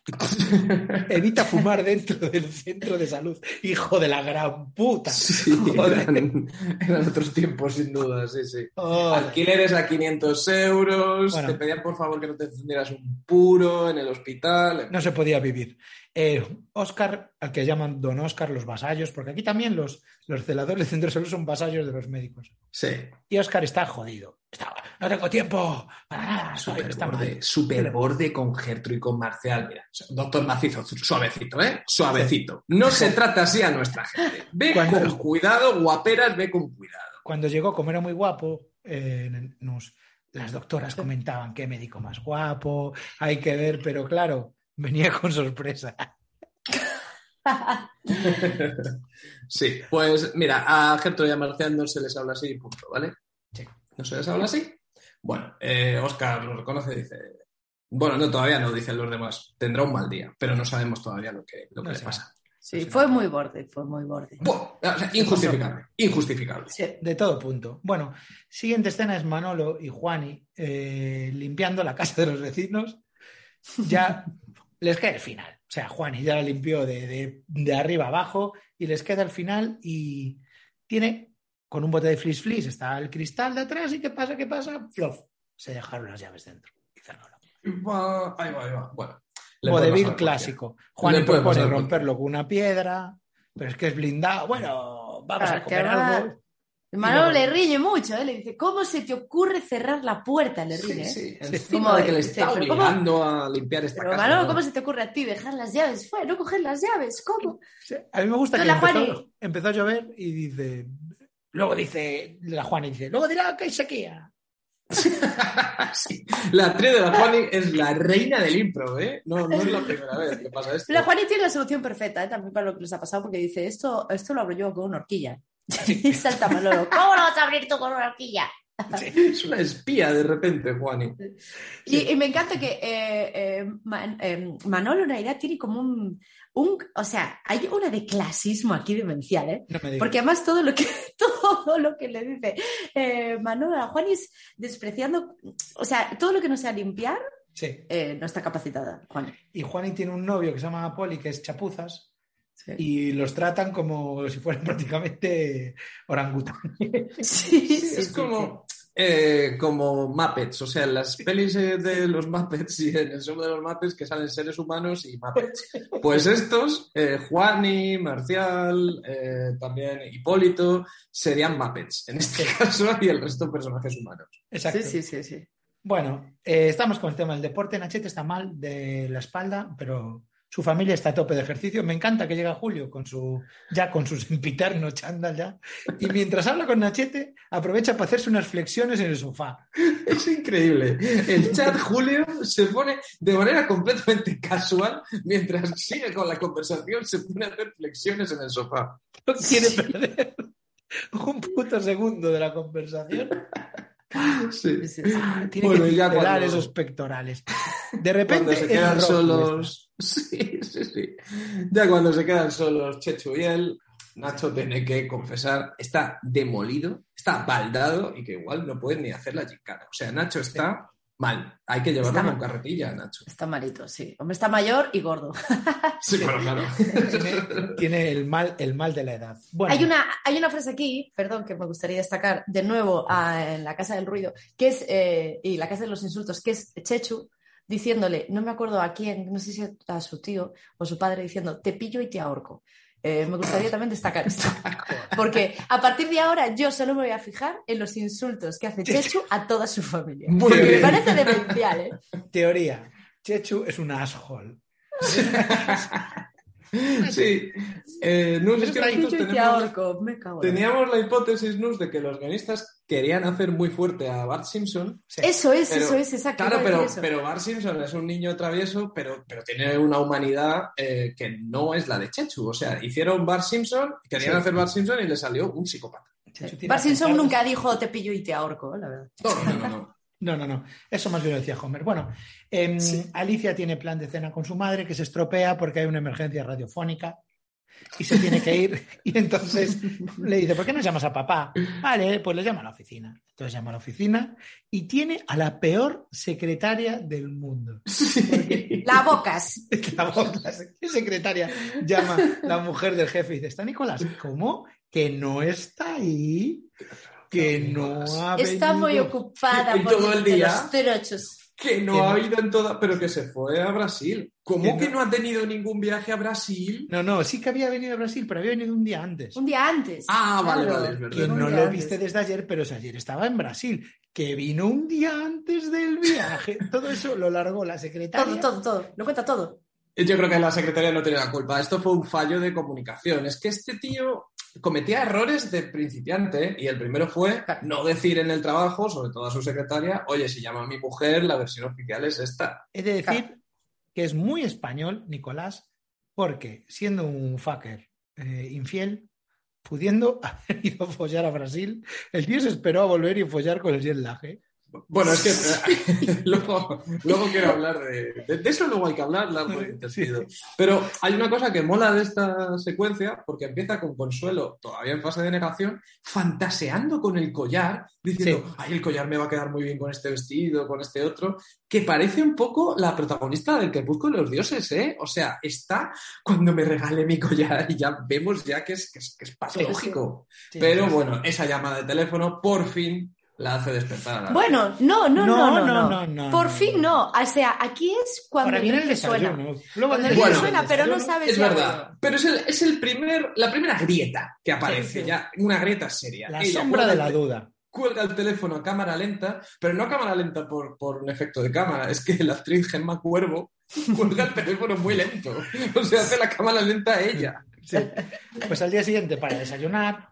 <laughs> Evita fumar dentro del centro de salud. Hijo de la gran puta. Sí, eran, eran otros tiempos, sin duda, sí, sí. Alquileres a 500 euros, Bueno. te pedían por favor que no te encendieras un puro en el hospital. No se podía vivir. Eh, Oscar, al que llaman Don Oscar, los vasallos, porque aquí también los, los celadores del centro de salud son vasallos de los médicos. Sí, Y Oscar está jodido. Está, no tengo tiempo para nada. está borde, mal. súper borde con Gertrude y con Marcial. Mira, doctor Macizo, suavecito, ¿eh? Suavecito. No se trata así a nuestra gente. Ve Cuando- con cuidado, guaperas, ve con cuidado. Cuando llegó, como era muy guapo, eh, nos, las doctoras comentaban qué médico más guapo, hay que ver, pero claro, <laughs> venía con sorpresa. <laughs> Sí, pues mira, a Gertrude y a Marcial no se les habla así, punto, ¿vale? Sí. ¿No se les habla así? Bueno, eh, Oscar lo reconoce y dice. Bueno, no, todavía no, dicen los demás. Tendrá un mal día, pero no sabemos todavía lo que, lo que No le pasa. Sí, fue muy borde, fue muy borde. Buah, o sea, injustificable, injustificable. Sí. De todo punto. Bueno, siguiente escena es Manolo y Juani eh, limpiando la casa de los vecinos. Ya les queda el final. O sea, Juani ya la limpió de, de- de arriba abajo y les queda el final y tiene con un bote de flis flis, está el cristal de atrás y ¿qué pasa? ¿Qué pasa? Flof. Se dejaron las llaves dentro. Quizá no. Va- Ahí va, ahí va. Bueno. le Vodevil clásico. Le Juani puede propone romperlo con una piedra, pero es que es blindado. Bueno, vamos a comer algo. Manolo le riñe mucho, ¿eh? le dice, ¿cómo se te ocurre cerrar la puerta? Le Sí, ¿eh? sí, Sí. encima Como de que le dice, está ¿cómo? obligando a limpiar esta Pero casa. Manolo, ¿no? ¿cómo se te ocurre a ti dejar las llaves fuera? No coger las llaves, ¿cómo? Sí, A mí me gusta que empezó, empezó a llover y dice. Luego dice la Juana y dice, luego dirá que hay sequía. <laughs> Sí. La actriz de la Juani es la reina del impro, ¿eh? No, no es la primera vez que pasa esto. La Juani tiene la solución perfecta, ¿eh? también para lo que les ha pasado, porque dice, esto, esto lo abro yo con una horquilla. <laughs> Salta Manolo, ¿cómo lo vas a abrir tú con una horquilla? Es una espía de repente, Juani. Y, y me encanta que eh, eh, Man- eh, Manolo en realidad tiene como un, un, o sea, hay una de clasismo aquí demencial, ¿eh? No. Porque además todo lo que, <laughs> todo lo que le dice Manolo a Juan es despreciando, o sea, todo lo que no sea limpiar Sí. no está capacitada, Juan. Y Juani tiene un novio que se llama Poli, que es chapuzas, Sí. y los tratan como si fueran <laughs> prácticamente orangután. <laughs> Sí, Sí, es sí, como, eh, como Muppets, o sea, en las pelis de los Muppets y en el show de los Muppets que salen seres humanos y Muppets. <laughs> Pues estos, eh, Juani, Marcial, eh, también Hipólito, serían Muppets en este caso y el resto personajes humanos. Exacto. sí, sí, sí, sí. Bueno, eh, estamos con el tema del deporte. Nachete está mal de la espalda, pero su familia está a tope de ejercicio. Me encanta que llega Julio con su, ya con su sempiterno <laughs> chándal ya. Y mientras habla con Nachete, aprovecha para hacerse unas flexiones en el sofá. Es increíble. El chat Julio se pone de manera completamente casual mientras sigue con la conversación, se pone a hacer flexiones en el sofá. No quiere perder <laughs> un puto segundo de la conversación. <laughs> <laughs> Sí. Sí, sí. Tiene Bueno, que ya cuando- esos pectorales. De repente Cuando se quedan solos. Sí, sí, sí. Ya cuando se quedan solos Chechu y él, Nacho tiene que confesar, está demolido, está baldado y que igual no puede ni hacer la gincana. O sea, Nacho está mal. Hay que llevarlo Está con carretilla, Nacho. Está malito, sí. Hombre, está mayor y gordo. <laughs> Sí, claro, claro. <laughs> tiene, tiene el, mal, el mal de la edad. Bueno, Hay una, hay una frase aquí, perdón, que me gustaría destacar de nuevo a- en la Casa del Ruido, que es, eh, y la Casa de los Insultos, que es Chechu diciéndole, no me acuerdo a quién, no sé si a su tío o su padre, diciendo, te pillo y te ahorco. Eh, me gustaría también destacar esto, <laughs> porque a partir de ahora yo solo me voy a fijar en los insultos que hace Chechu a toda su familia. Muy Porque me parece demencial, ¿eh? teoría. Chechu es un asshole. <laughs> <laughs> Sí. Eh, Nus, es que Te nosotros pillo y te tenemos, ahorco, me cago teníamos la hipótesis, Nus, de que los guionistas querían hacer muy fuerte a Bart Simpson. Sí. Eso es, Pero- eso es, exacto. Claro, pero, decir eso. pero Bart Simpson es un niño travieso, pero, pero tiene una humanidad eh, que no es la de Chechu. O sea, hicieron Bart Simpson, querían Sí. hacer Bart Simpson y le salió un psicópata. Tiene Bart Simpson nunca dijo te pillo y te ahorco, la verdad. No, no, no, no. No, no, no. Eso más bien lo decía Homer. Bueno, em, Sí. Alicia tiene plan de cena con su madre que se estropea porque hay una emergencia radiofónica y se tiene que ir. Y entonces le dice, ¿por qué no llamas a papá? Vale, pues le llama a la oficina. Entonces llama a la oficina y tiene a la peor secretaria del mundo. Porque <laughs> La bocas. <laughs> la boca, ¿qué secretaria llama la mujer del jefe y dice, ¿está Nicolás? ¿Cómo? Que no está ahí. Que no ha Está muy venido". ocupada por todo el día. los trochos. Que no Que ha no. ido en toda, pero que se fue a Brasil. ¿Cómo Que que no. no ha tenido ningún viaje a Brasil? No, no, sí que había venido a Brasil, pero había venido un día antes. Un día antes. Ah, vale, Claro. vale, es verdad. Que no lo antes. viste desde ayer, pero ayer estaba en Brasil. Que vino un día antes del viaje. <laughs> Todo eso lo largó la secretaria. Todo, todo, todo. Lo cuenta todo. Yo creo que la secretaria no tiene la culpa. Esto fue un fallo de comunicación. Es que este tío cometía errores de principiante ¿eh? y el primero fue no decir en el trabajo, sobre todo a su secretaria, oye, si llama a mi mujer, la versión oficial es esta. He de decir que es muy español, Nicolás, porque siendo un fucker eh, infiel, pudiendo <laughs> haber ido a follar a Brasil, el tío se esperó a volver y follar con el jet. ¿eh? Bueno, es que eh, <laughs> luego, luego quiero hablar de, de, de eso, luego hay que hablar largo y entendido. Pero hay una cosa que mola de esta secuencia, porque empieza con Consuelo, todavía en fase de negación, fantaseando con el collar, diciendo, Sí. ay, el collar me va a quedar muy bien con este vestido, con este otro, que parece un poco la protagonista del Crepúsculo de los Dioses, ¿eh? O sea, está cuando me regale mi collar y ya vemos ya que es, que es, que es patológico. Sí, Pero bueno, esa llamada de teléfono por fin la hace despertar. Bueno, no, no, no, no, no. no, no, Por no. fin no. O sea, aquí es cuando Ahora el viene el suena. desayuno. Luego Cuando el Bueno, suena, pero no sabes Es ya, verdad, pero es, el, es el primer, la primera grieta que aparece, Sí, sí. ya una grieta seria. La Ella sombra de la duda. Cuelga el teléfono a cámara lenta, pero no a cámara lenta por, por un efecto de cámara, es que la actriz Gemma Cuervo <laughs> cuelga el teléfono muy lento. O sea, hace la cámara lenta a ella. Sí. Pues al día siguiente, para desayunar,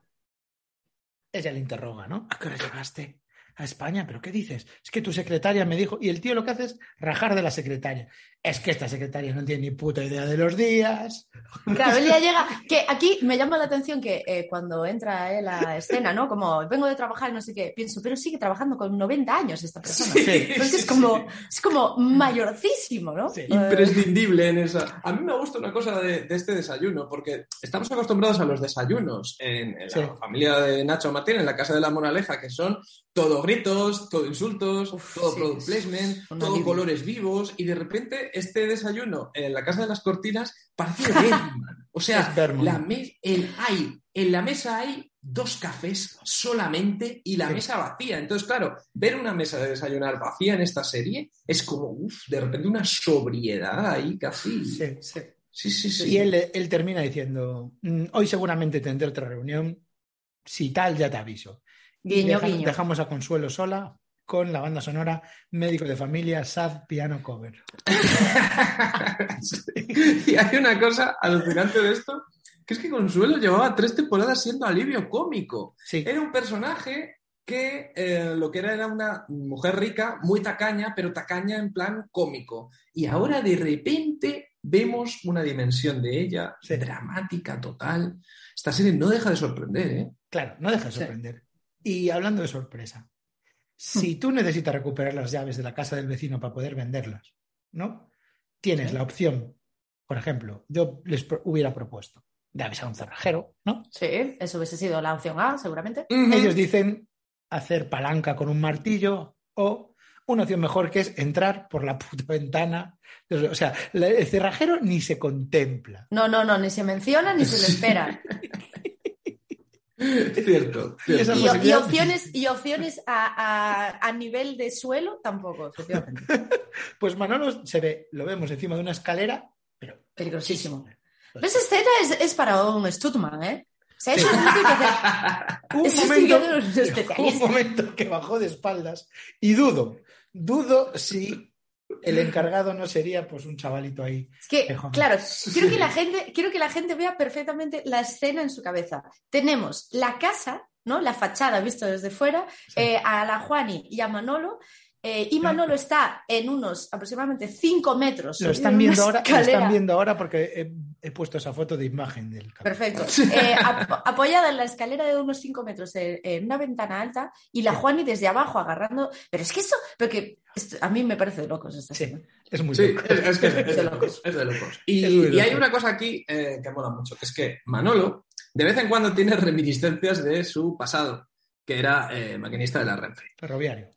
ella le interroga, ¿no? ¿A qué hora llegaste a España? ¿Pero qué dices? Es que tu secretaria me dijo. Y el tío lo que hace es rajar de la secretaria. Es que esta secretaria no tiene ni puta idea de los días. Claro, él ya <laughs> llega. Que aquí me llama la atención que eh, cuando entra él a escena, ¿no? Como vengo de trabajar y no sé qué, pienso, pero sigue trabajando con 90 años esta persona. Sí, Pero es como, es como mayorcísimo, ¿no? Sí. Eh, Imprescindible en esa. A mí me gusta una cosa de, de este desayuno, porque estamos acostumbrados a los desayunos en, en Sí. la familia de Nacho Martín, en la casa de la Moraleja, que son todo gritos, todo insultos, Uf, todo sí, product placement, todo alivio. colores vivos, y de repente este desayuno en la casa de las cortinas parece Bergman. O sea, la me- el, hay, en la mesa hay dos cafés solamente y la Sí. mesa vacía. Entonces, claro, ver una mesa de desayunar vacía en esta serie es como, uff, de repente una sobriedad ahí casi. Sí, sí. Sí, sí, sí. Y él, él termina diciendo, "Mm, hoy seguramente tendré otra reunión. Si tal, ya te aviso. Y Guiño, deja- guiño. Dejamos a Consuelo sola con la banda sonora Médico de Familia Sad Piano Cover. <laughs> y hay una cosa alucinante de esto, que es que Consuelo llevaba tres temporadas siendo alivio cómico. Sí. Era un personaje que eh, lo que era era una mujer rica, muy tacaña, pero tacaña en plan cómico. Y ahora de repente vemos una dimensión de ella Sí. dramática total. Esta serie no deja de sorprender, ¿eh? Claro, no deja de sorprender. Y hablando de sorpresa, si tú necesitas recuperar las llaves de la casa del vecino para poder venderlas, ¿no? Tienes Sí. la opción, por ejemplo, yo les pro- hubiera propuesto de avisar a un cerrajero, ¿no? Sí, eso hubiese sido la opción A, seguramente. Ellos dicen hacer palanca con un martillo o una opción mejor que es entrar por la <laughs> puta ventana. O sea, el cerrajero ni se contempla. No, no, no, ni se menciona ni se le <laughs> espera. <laughs> Cierto, Y esa cierto. Y, y posibilidad- opciones, y opciones a, a- a nivel de suelo tampoco, efectivamente. <laughs> Pues Manolo se ve, lo vemos encima de una escalera, pero Peligrosísimo. Pues- Esa escena es, es para un Stuttman, ¿eh? O sea, hacer. un <laughs> sí momento, un momento que bajó de espaldas y dudo, dudo si el encargado no sería pues un chavalito ahí. Es que, claro, <laughs> quiero que, la gente, quiero que la gente vea perfectamente la escena en su cabeza. Tenemos la casa, ¿no? La fachada visto desde fuera, eh, a la Juani y a Manolo. Eh, y Manolo está en unos aproximadamente 5 metros. Lo están en una viendo ahora, lo están viendo ahora porque he, he puesto esa foto de imagen del capítulo. Perfecto. <laughs> Eh, ap- apoyada en la escalera de unos 5 metros en, en una ventana alta y la Juani desde abajo agarrando. Pero es que eso, porque esto- a mí me parece de locos esta Sí, escena. es muy Sí, loco. es, es que <laughs> es, de de locos. Es de locos. Y, Es y hay una cosa aquí eh, que mola mucho, que es que Manolo de vez en cuando tiene <laughs> reminiscencias de su pasado, que era eh, maquinista de la Renfe. Ferroviario.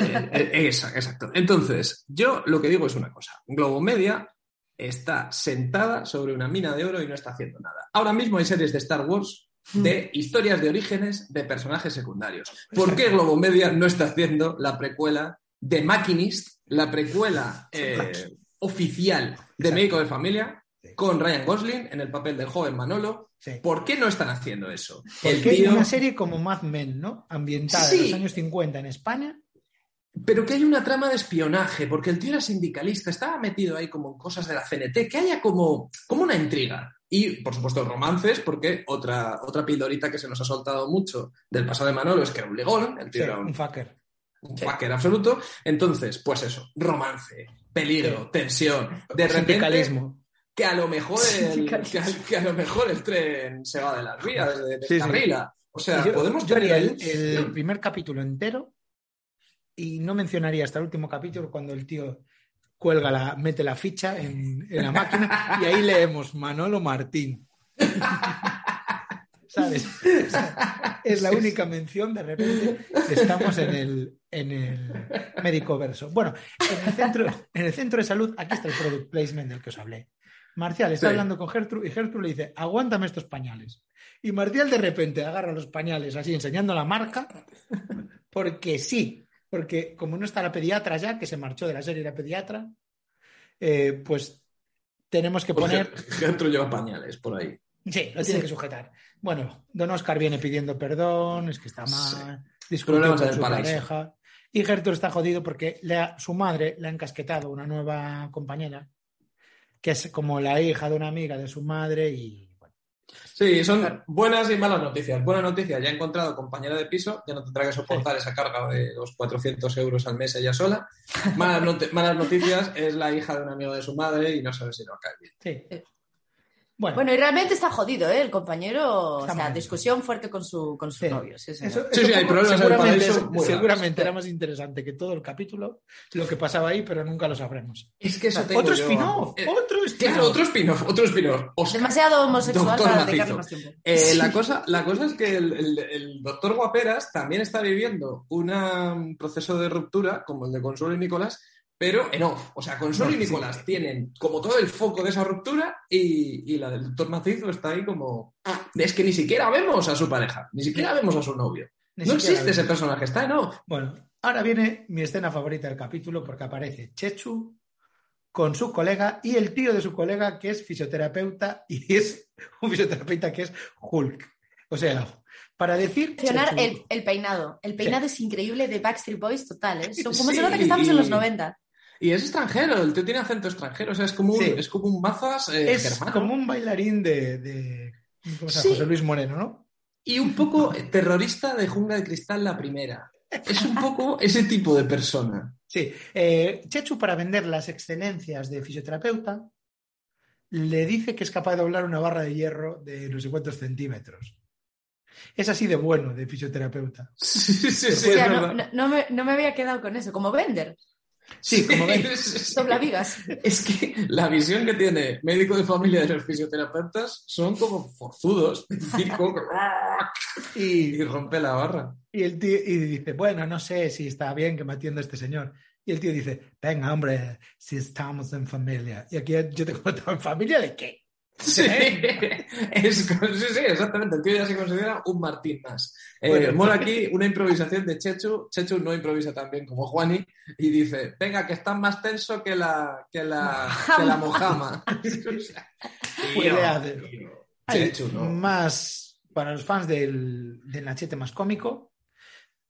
Eh, eh, exacto. Entonces, yo lo que digo es una cosa. Globomedia está sentada sobre una mina de oro y no está haciendo nada. Ahora mismo hay series de Star Wars de historias de orígenes de personajes secundarios. ¿Por qué Globomedia no está haciendo la precuela de Machinist, la precuela eh, oficial de. Médico de Familia, con Ryan Gosling en el papel del joven Manolo? Sí. ¿Por qué no están haciendo eso? El Porque hay tío- una serie como Mad Men, ¿no? Ambientada en los años 50 en España. Pero que hay una trama de espionaje, porque el tío era sindicalista, estaba metido ahí como en cosas de la CNT, que haya como, como una intriga. Y, por supuesto, romances, porque otra, otra pildorita que se nos ha soltado mucho del pasado de Manolo es que era un ligón, el tío Sí, era un, un fucker. un fucker absoluto. Entonces, pues eso, romance, peligro, Sí. tensión. De repente, Sindicalismo. que a lo mejor el, que a, que a lo mejor el tren se va de las vías, de, Sí, sí. descarrila. O sea, Yo- podemos yo tener el primer capítulo entero y no mencionaría hasta el último capítulo cuando el tío cuelga la, mete la ficha en, en la máquina y ahí leemos Manolo Martín. <laughs> ¿Sabes? O sea, es la única mención, de repente estamos en el, en el médico verso. Bueno, en el, centro, en el centro de salud, aquí está el product placement del que os hablé. Marcial está Sí. hablando con Gertrude y Gertrude le dice, aguántame estos pañales. Y Marcial de repente agarra los pañales así, enseñando la marca, porque sí, porque como no está la pediatra ya, que se marchó de la serie la pediatra, eh, pues tenemos que poner... <laughs> Gertrude lleva pañales por ahí. Sí, lo tiene Sí. que sujetar. Bueno, Don Oscar viene pidiendo perdón, es que está mal, discutió Problemas con su pareja. Y Gertrude está jodido porque le ha- su madre le ha encasquetado una nueva compañera, que es como la hija de una amiga de su madre y Sí, son buenas y malas noticias. Buena noticia, ya ha encontrado compañera de piso, ya no tendrá que soportar esa carga de los 400 euros al mes ella sola. Malas, not- malas noticias es la hija de un amigo de su madre y no sabe si a caer bien. sí. Eh. Bueno, Bueno, y realmente está jodido, ¿eh? El compañero, Está o sea, mal. discusión fuerte con su, con su Sí. novio. Sí, eso, Sí, eso sí, hay problemas seguramente, era más interesante que todo el capítulo lo que pasaba ahí, pero nunca lo sabremos. Es que eso tengo Otro spin-off, Eh, otro spin-off. Claro, otro spin-off, otro spin-off. Demasiado homosexual Doctor para dedicarle más tiempo. Eh, la, cosa, la cosa es que el, el- el doctor Guaperas también está viviendo una- un proceso de ruptura, como el de Consuelo y Nicolás, pero en off. O sea, Consuelo y No, sí. Nicolás tienen como todo el foco de esa ruptura y, y la del doctor Macizo está ahí como... Es que ni siquiera vemos a su pareja, ni siquiera vemos a su novio. Ni no existe ese personaje, está en off. Bueno, ahora viene mi escena favorita del capítulo porque aparece Chechu con su colega y el tío de su colega que es fisioterapeuta y <laughs> es un fisioterapeuta que es Hulk. O sea, para decir... Mencionar el, el peinado. El peinado es increíble de Backstreet Boys total. ¿eh? Como se nota que estamos en los 90. Y es extranjero, el tío tiene acento extranjero, o sea, es como un, Sí. es como un mazas eh, Es germano. como un bailarín de... de- ¿Cómo se llama? Sí. José Luis Moreno, ¿no? Y un poco terrorista de Jungla de Cristal la primera. Es un poco ese tipo de persona. Sí. Eh, Chechu, para vender las excelencias de fisioterapeuta, le dice que es capaz de doblar una barra de hierro de no sé cuántos centímetros. Es así de bueno de fisioterapeuta. Sí, sí, sí, O es sea, no, no- no me, no me había quedado con eso. Como Bender, Sí, como veis. <laughs> Doblavigas. Es que la visión que tiene médico de familia de los fisioterapeutas son como forzudos, circo, Y, y rompe la barra. y el tío y dice, bueno, no sé si está bien que me atienda este señor. Y el tío dice, venga, hombre, si estamos en familia. Y aquí yo te cuento, ¿en familia de qué? Sí, <laughs> es, sí, sí, exactamente. El tío ya se considera un Martín más. Eh, Bueno. mola aquí una improvisación de Chechu. Chechu no improvisa tan bien como Juani y dice: Venga, que estás más tenso que la, que la, que la mojama. <laughs> <laughs> Hay Chechu, ¿no? Más para los fans del, del Nachete más cómico,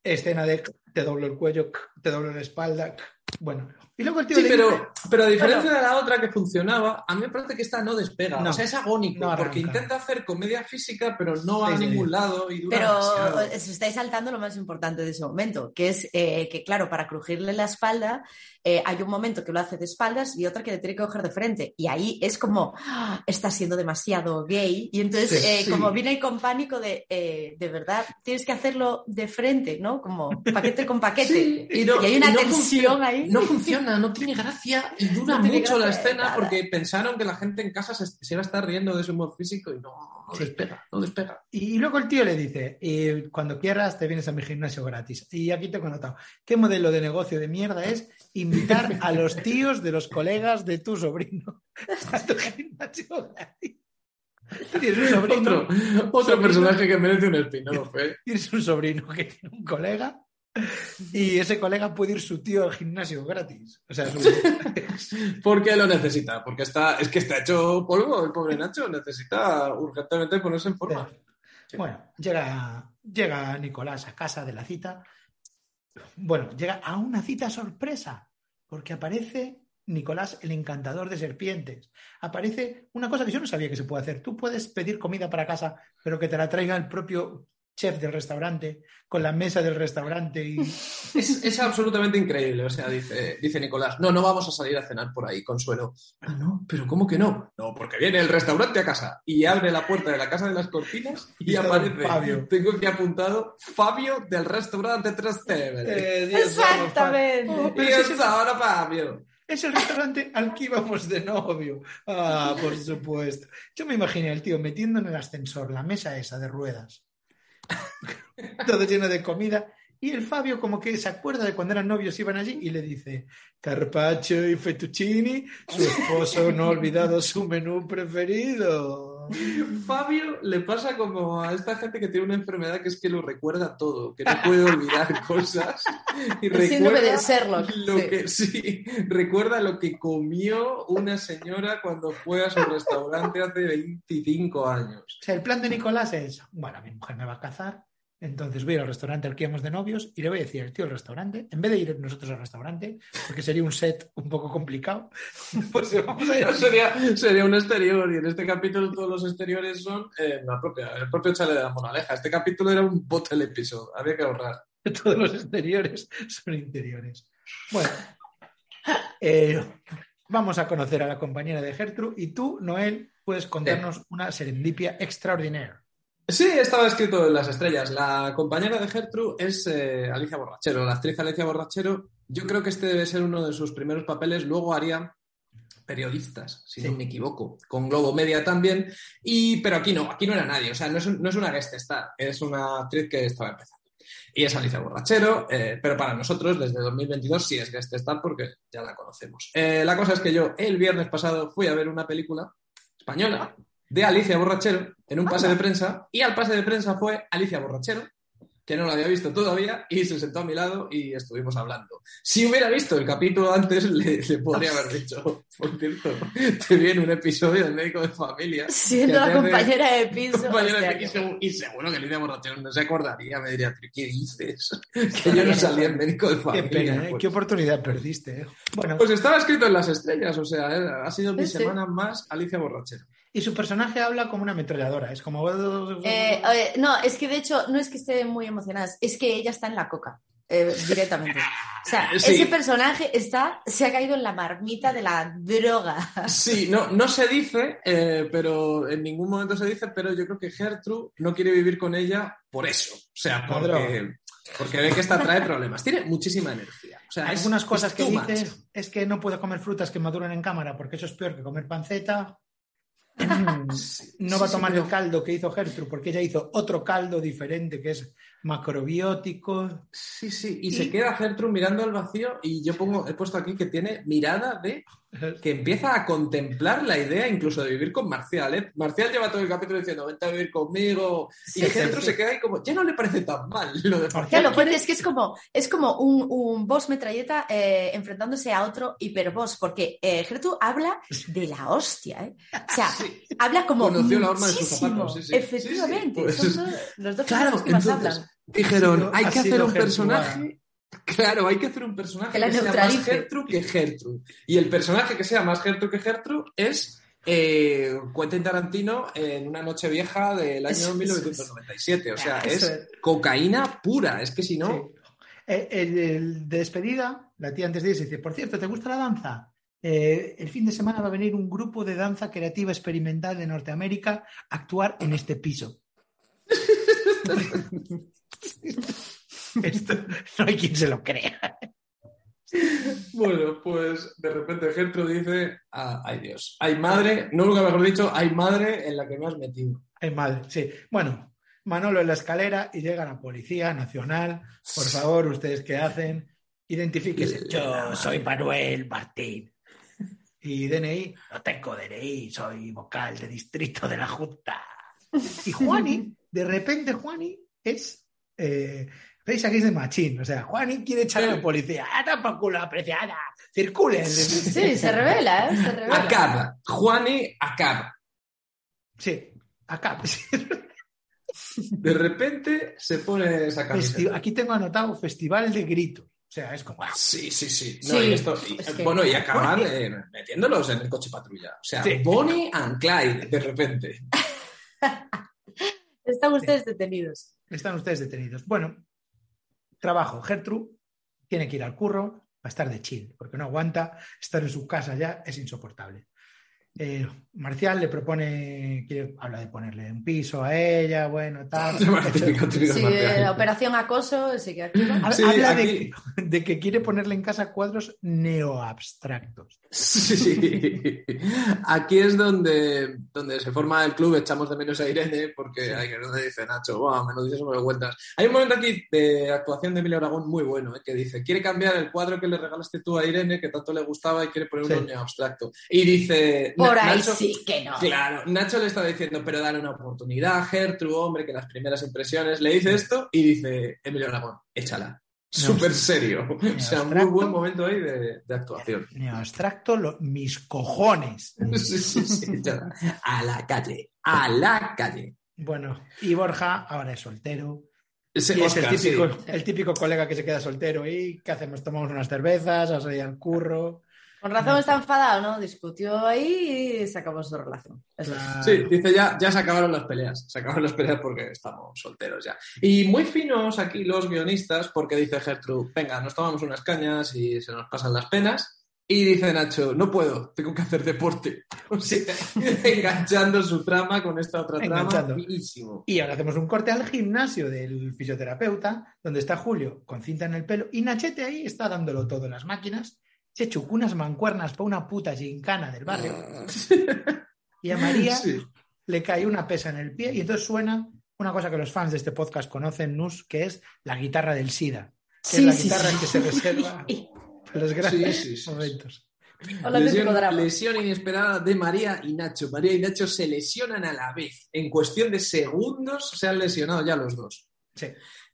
escena de te doblo el cuello, te doblo la espalda. Bueno, y luego el tío Sí, pero, dice- pero a diferencia de la otra que funcionaba, a mí me parece que esta no despega. No. o sea, es agónico, No porque intenta hacer comedia física, pero no va Sí, a sí. ningún lado y dura Pero demasiado. os estáis saltando lo más importante de ese momento, que es eh, que, claro, para crujirle la espalda, eh, hay un momento que lo hace de espaldas y otro que le tiene que coger de frente. Y ahí es como, "Ah, está siendo demasiado gay. Y entonces, Sí, eh, sí. como viene ahí con pánico de, eh, de verdad, tienes que hacerlo de frente, ¿no? Como paquete con paquete. Sí, y, no- Y hay una y no tensión funciona- ahí. No funciona, no tiene gracia y dura No mucho la escena nada. porque pensaron que la gente en casa se, se iba a estar riendo de su humor físico y no, no Sí. despega, no despega. Y luego el tío le dice, "Y cuando quieras te vienes a mi gimnasio gratis. Y aquí tengo anotado, ¿qué modelo de negocio de mierda es invitar a los tíos de los colegas de tu sobrino a tu gimnasio gratis? Tienes un sobrino, Otro, otro sobrino. personaje que merece un spin-off, ¿eh? <laughs> tienes un sobrino que tiene un colega y ese colega puede ir su tío al gimnasio gratis. O sea, su- <laughs> Porque lo necesita, porque está, es que está hecho polvo, el pobre Nacho necesita urgentemente ponerse en forma. Bueno, llega, llega Nicolás a casa de la cita. Bueno, llega a una cita sorpresa, porque aparece Nicolás, el encantador de serpientes. Aparece una cosa que yo no sabía que se puede hacer. Tú puedes pedir comida para casa, pero que te la traiga el propio chef del restaurante, con la mesa del restaurante. Y... Es, es absolutamente increíble. O sea, dice, dice Nicolás, no, no vamos a salir a cenar por ahí, Consuelo. Ah, no, pero ¿cómo que no? No, porque viene el restaurante a casa y abre la puerta de la casa de las cortinas y, aparece, Fabio. tengo aquí apuntado, Fabio del restaurante Trastevere. Eh, Exactamente. Oh, es- ahora Fabio. Es el restaurante al que íbamos de novio. Ah, por supuesto. Yo me imaginé al tío metiendo en el ascensor la mesa esa de ruedas. <laughs> Todo lleno de comida. Y el Fabio como que se acuerda de cuando eran novios iban allí y le dice carpaccio y fettuccini, su esposo no ha olvidado su menú preferido. <laughs> Fabio le pasa como a esta gente que tiene una enfermedad que es que lo recuerda todo, que no puede olvidar <laughs> cosas. Y El síndrome recuerda de Sherlock. Lo sí. que, sí, recuerda lo que comió una señora cuando fue a su restaurante hace 25 años. O sea, el plan de Nicolás es, bueno, mi mujer me va a cazar, entonces voy a ir al restaurante al que íbamos de novios y le voy a decir al tío al restaurante, en vez de ir nosotros al restaurante, porque sería un set un poco complicado, <laughs> pues vamos a ir al- Sería, sería un exterior y en este capítulo todos los exteriores son eh, la propia, el propio chale de la moraleja. Este capítulo era un bottle episodio, había que ahorrar. <laughs> todos los exteriores son interiores. Bueno, eh, vamos a conocer a la compañera de Gertrude y tú, Noel, puedes contarnos una serendipia extraordinaria. Sí, estaba escrito en las estrellas. La compañera de Gertrude es eh, Alicia Borrachero, la actriz Alicia Borrachero. Yo creo que este debe ser uno de sus primeros papeles. Luego haría periodistas, si Sí. no me equivoco, con Globo Media también. Y, pero aquí no, aquí no era nadie. O sea, no es, un- no es una guest star, es una actriz que estaba empezando. Y es Alicia Borrachero, eh, pero para nosotros desde 2022 sí es guest star porque ya la conocemos. Eh, la cosa es que yo el viernes pasado fui a ver una película española de Alicia Borrachero en un pase de prensa y al pase de prensa fue Alicia Borrachero, que no lo había visto todavía y se sentó a mi lado y estuvimos hablando. Si hubiera visto el capítulo antes, le, le podría haber dicho, por cierto, te viene un episodio del médico de familia. Siendo la hace- compañera de piso. <laughs> compañera de- hostia, y, seguro, y seguro que Lidia Borrachero no se acordaría, me diría, "¿Pero ¿qué dices? Que yo no salía en médico de Qué familia. pena, ¿eh? pues. qué oportunidad perdiste. ¿eh? Bueno, Pues estaba escrito en las estrellas, o sea, eh, ha sido mi Sí, sí. semana más Alicia Borrachero. Y su personaje habla como una ametralladora. Es como. Eh, eh, no, es que de hecho no es que esté muy emocionada, es que ella está en la coca. eh, directamente. O sea, <laughs> Sí. ese personaje está, se ha caído en la marmita de la droga. Sí, no, no se dice, eh, pero en ningún momento se dice, pero yo creo que Gertrude no quiere vivir con ella por eso. O sea, porque, porque ve que esta trae problemas. Tiene muchísima energía. O sea, es- algunas cosas es que dice es que no puede comer frutas que maduran en cámara porque eso es peor que comer panceta. Mm, No va a tomar el caldo que hizo Gertrude porque ella hizo otro caldo diferente que es macrobiótico. Sí, sí, y, Y- se queda Gertrude mirando al vacío y yo pongo, he puesto aquí que tiene mirada de que empieza a contemplar la idea incluso de vivir con Marcial. ¿eh? Marcial lleva todo el capítulo diciendo, vente a vivir conmigo. Sí, y Gertrude sí. se queda ahí como, ya no le parece tan mal lo de Marcial. fuerte es que es como, es como un, un boss metralleta eh, enfrentándose a otro hiperboss, porque eh, Gertrude habla de la hostia, ¿eh? O sea, <laughs> Sí. habla como Conoció la horma de sus muchísimo. zapatos, sí, sí. Efectivamente, Sí, sí, pues- son los dos Claro, que más entonces hablan. Dijeron, hay ha que hacer un Gertrude. personaje. Claro, hay que hacer un personaje Que sea más. Gertrude que Gertrude. Y el personaje que sea más Gertrude que Gertrude es eh, Quentin Tarantino en una noche vieja del año Eso- 1997. O sea, es es. cocaína pura. Es que si no. Sí. Eh, el, el de despedida, la tía antes de irse dice, por cierto, ¿te gusta la danza? Eh, el fin de semana va a venir un grupo de danza creativa experimental de Norteamérica a actuar en este piso. <laughs> <laughs> Esto no hay quien se lo crea. Bueno, pues de repente Gertrude dice: ah, Ay Dios, hay madre, no nunca mejor dicho, hay madre en la que me has metido. Ay, madre, sí. Bueno, Manolo en la escalera y llega la Policía Nacional. Por favor, ¿ustedes qué hacen? Identifíquese. Yo soy Manuel Martín. Y DNI, no tengo DNI, soy vocal de distrito de la Junta. Y Juani, de repente Juani es eh, Rage Against the Machine. O sea, Juani quiere echar a la policía. ¡Ah, tampoco la apreciada! ¡Circulen! Sí, se revela, ¿eh? Se revela. Acaba. Juani acaba. Sí, acá. <laughs> De repente se pone esa Festi- camiseta. Aquí tengo anotado Festival de Grito. O sea, es como... Sí, sí, sí. No, Sí, y esto, y- es que- Bueno, y acaban eh, metiéndolos en el coche patrulla. O sea, Sí. Bonnie and Clyde, de repente. <laughs> Están ustedes detenidos. Están ustedes detenidos. Bueno, trabajo. Gertrude tiene que ir al curro a estar de chill, porque no aguanta estar en su casa ya, es insoportable. Eh, Marcial le propone, quiere, habla de ponerle un piso a ella, bueno, tal. <laughs> Típico, típico Sí, Marcial. eh, operación acoso, sí que activa. Habla Sí, habla de, aquí. de que quiere ponerle en casa cuadros neoabstractos. Sí. Aquí es donde, donde se forma el club, echamos de menos a Irene, porque Sí. hay que no dice Nacho, wow, me lo dices sobre vueltas. Hay un momento aquí de actuación de Emilio Aragón muy bueno, ¿eh? que dice, quiere cambiar el cuadro que le regalaste tú a Irene, que tanto le gustaba, y quiere poner Sí. uno neo abstracto. Y dice... Por Na- ahí Nacho- sí que no. Claro, Nacho le estaba diciendo, pero dale una oportunidad, Gertrude, hombre, que las primeras impresiones. Le dice esto y dice Emilio Aragón, échala. Súper serio. O sea, muy buen momento ahí de, de actuación. Neoabstracto, lo- mis cojones. <laughs> Sí, sí, sí. A la calle, a la calle. Bueno, y Borja ahora es soltero. Ese Y es el Oscar, típico, sí. el típico colega que se queda soltero y ¿qué hacemos? Tomamos unas cervezas, a salir al curro. Con razón está enfadado, ¿no? Discutió ahí y se acabó su relación. Eso. Claro. Sí, dice ya, ya se acabaron las peleas. Se acabaron las peleas porque estamos solteros ya. Y muy finos aquí los guionistas, porque dice Gertrude, venga, nos tomamos unas cañas y se nos pasan las penas. Y dice Nacho, no puedo, tengo que hacer deporte. <laughs> O sea, <laughs> enganchando su trama con esta otra trama. Enganchando. Finísimo. Y ahora hacemos un corte al gimnasio del fisioterapeuta, donde está Julio con cinta en el pelo y Nachete ahí está dándolo todo en las máquinas. Se chucó unas mancuernas para una puta gincana del barrio. <laughs> Y a María Sí. le cae una pesa en el pie y entonces suena una cosa que los fans de este podcast conocen, Nus, que es la guitarra del SIDA. Que es la guitarra que se reserva <laughs> para los grandes Sí, sí, sí. momentos. Lesión, lesión inesperada de María y Nacho. María y Nacho se lesionan a la vez. En cuestión de segundos se han lesionado ya los dos. Sí.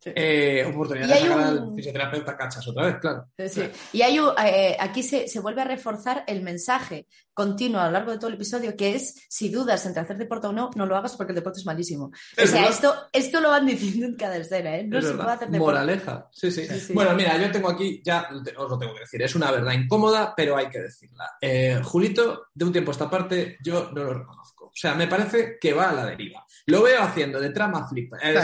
Eh, oportunidad Y de sacar un- al fisioterapeuta cachas otra vez, claro. Sí. Y hay un- eh, aquí se, se vuelve a reforzar el mensaje continuo a lo largo de todo el episodio, que es, si dudas entre hacer deporte o no, no lo hagas porque el deporte es malísimo. Es o sea, verdad. esto, esto lo van diciendo en cada escena, ¿eh? No Es se puede hacer deporte. Moraleja. Sí, sí, Sí, sí. Bueno, mira, yo tengo aquí, ya os lo tengo que decir, es una verdad incómoda, pero hay que decirla. Eh, Julito, de un tiempo a esta parte, yo no lo reconozco. O sea, me parece que va a la deriva. Lo veo haciendo de trama flipa, eh,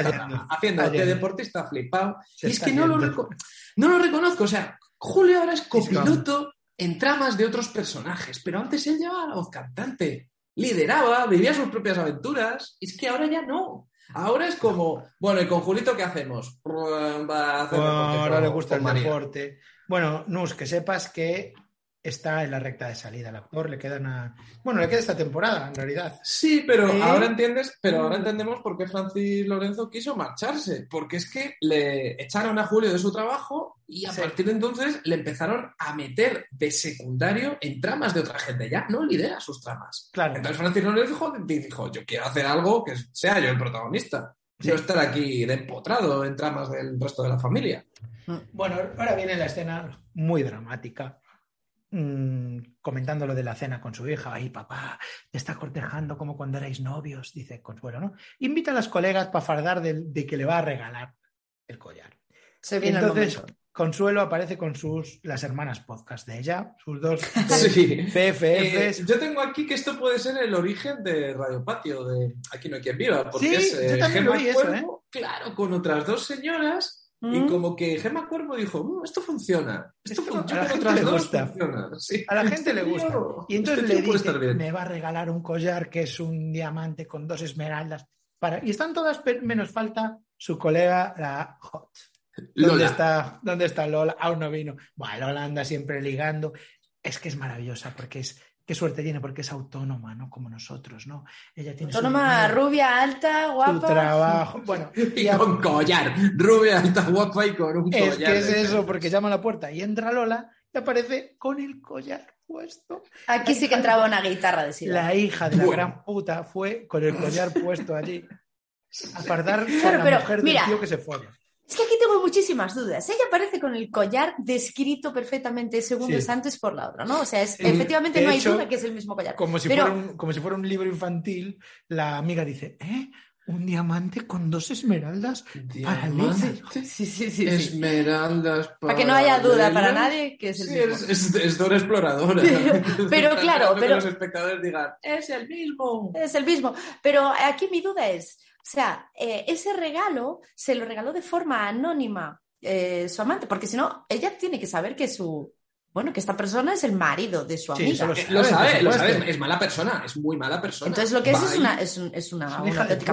haciendo de deportista flipado. Se Y es que no lo, no lo reconozco. O sea, Julio ahora es copiloto en tramas de otros personajes, pero antes él llevaba la voz cantante. Lideraba, vivía sus propias aventuras. Y es que ahora ya no. Ahora es como, bueno, ¿y con Julito qué hacemos? Va a hacer Ahora con- le gusta el deporte. Bueno, Nus, que sepas que está en la recta de salida el actor, le queda una... Bueno, le queda esta temporada, en realidad. Sí, pero ¿Eh? ahora entiendes, pero ahora entendemos por qué Francis Lorenzo quiso marcharse, porque es que le echaron a Julio de su trabajo y a Sí. partir de entonces le empezaron a meter de secundario en tramas de otra gente, ya no lidera sus tramas. Claro. Entonces Francis Lorenzo dijo, dijo, yo quiero hacer algo que sea yo el protagonista, Sí. yo estar aquí de empotrado en tramas del resto de la familia. Bueno, ahora viene la escena muy dramática. Mm, comentando lo de la cena con su hija. Ay, papá, te está cortejando como cuando erais novios, dice Consuelo, ¿no? Invita a las colegas para fardar de, de que le va a regalar el collar. Se viene Entonces. Consuelo aparece con sus las hermanas podcast de ella, sus dos <laughs> Sí. PFFs. Eh, yo tengo aquí que esto puede ser el origen de Radio Patio, de Aquí no hay quien viva, porque Sí, es eh, yo también lo Gemma vi eso, ¿eh? Claro, con otras dos señoras, y Mm. como que Gemma Cuervo dijo, "Mm, esto funciona, esto, Esto funciona, a la gente le gusta. funciona". Sí. A la gente le gusta. tío- Y entonces este le dice, me va a regalar un collar que es un diamante con dos esmeraldas. Para... Y están todas, menos falta su colega, la Hot. ¿Dónde Lola. está, ¿Dónde está Lola? Aún no vino. Bueno, Lola anda siempre ligando. Es que es maravillosa porque es, qué suerte tiene porque es autónoma, ¿no? Como nosotros, ¿no? Ella tiene su Autónoma, rubia, alta, su guapa. trabajo. Bueno, <laughs> Y y a- con collar, rubia, alta, guapa y con un es collar. que es de- eso, porque llama a la puerta y entra Lola y aparece con el collar puesto. Aquí sí que entraba una guitarra de. La hija de la Bueno. gran puta fue con el collar puesto allí <laughs> a con Claro, la pero, mujer mira. del tío que se folla. Es que aquí tengo muchísimas dudas. Ella aparece con el collar descrito perfectamente segundos Sí. antes por la otra, ¿no? O sea, es, efectivamente no hay duda que es el mismo collar. Como si, Pero- fuera un, como si fuera un libro infantil, la amiga dice, ¿eh? ¿Un diamante con dos esmeraldas? Para Diamante, Sí, sí, sí. sí. Esmeraldas Para que no haya duda para nadie que es el Sí, mismo. es, es, es Dora Exploradora. Pero- <laughs> <laughs> pero claro, esperando que pero- los espectadores digan, es el mismo. Es el mismo. Pero aquí mi duda es, sea, eh, ese regalo se lo regaló de forma anónima eh, su amante, porque si no, ella tiene que saber que su, bueno, que esta persona es el marido de su Sí, amiga. eso lo Eh, sabe, Lo sabe, lo sabe, es mala persona, es muy mala persona. Entonces lo que es es una, es, un- es una,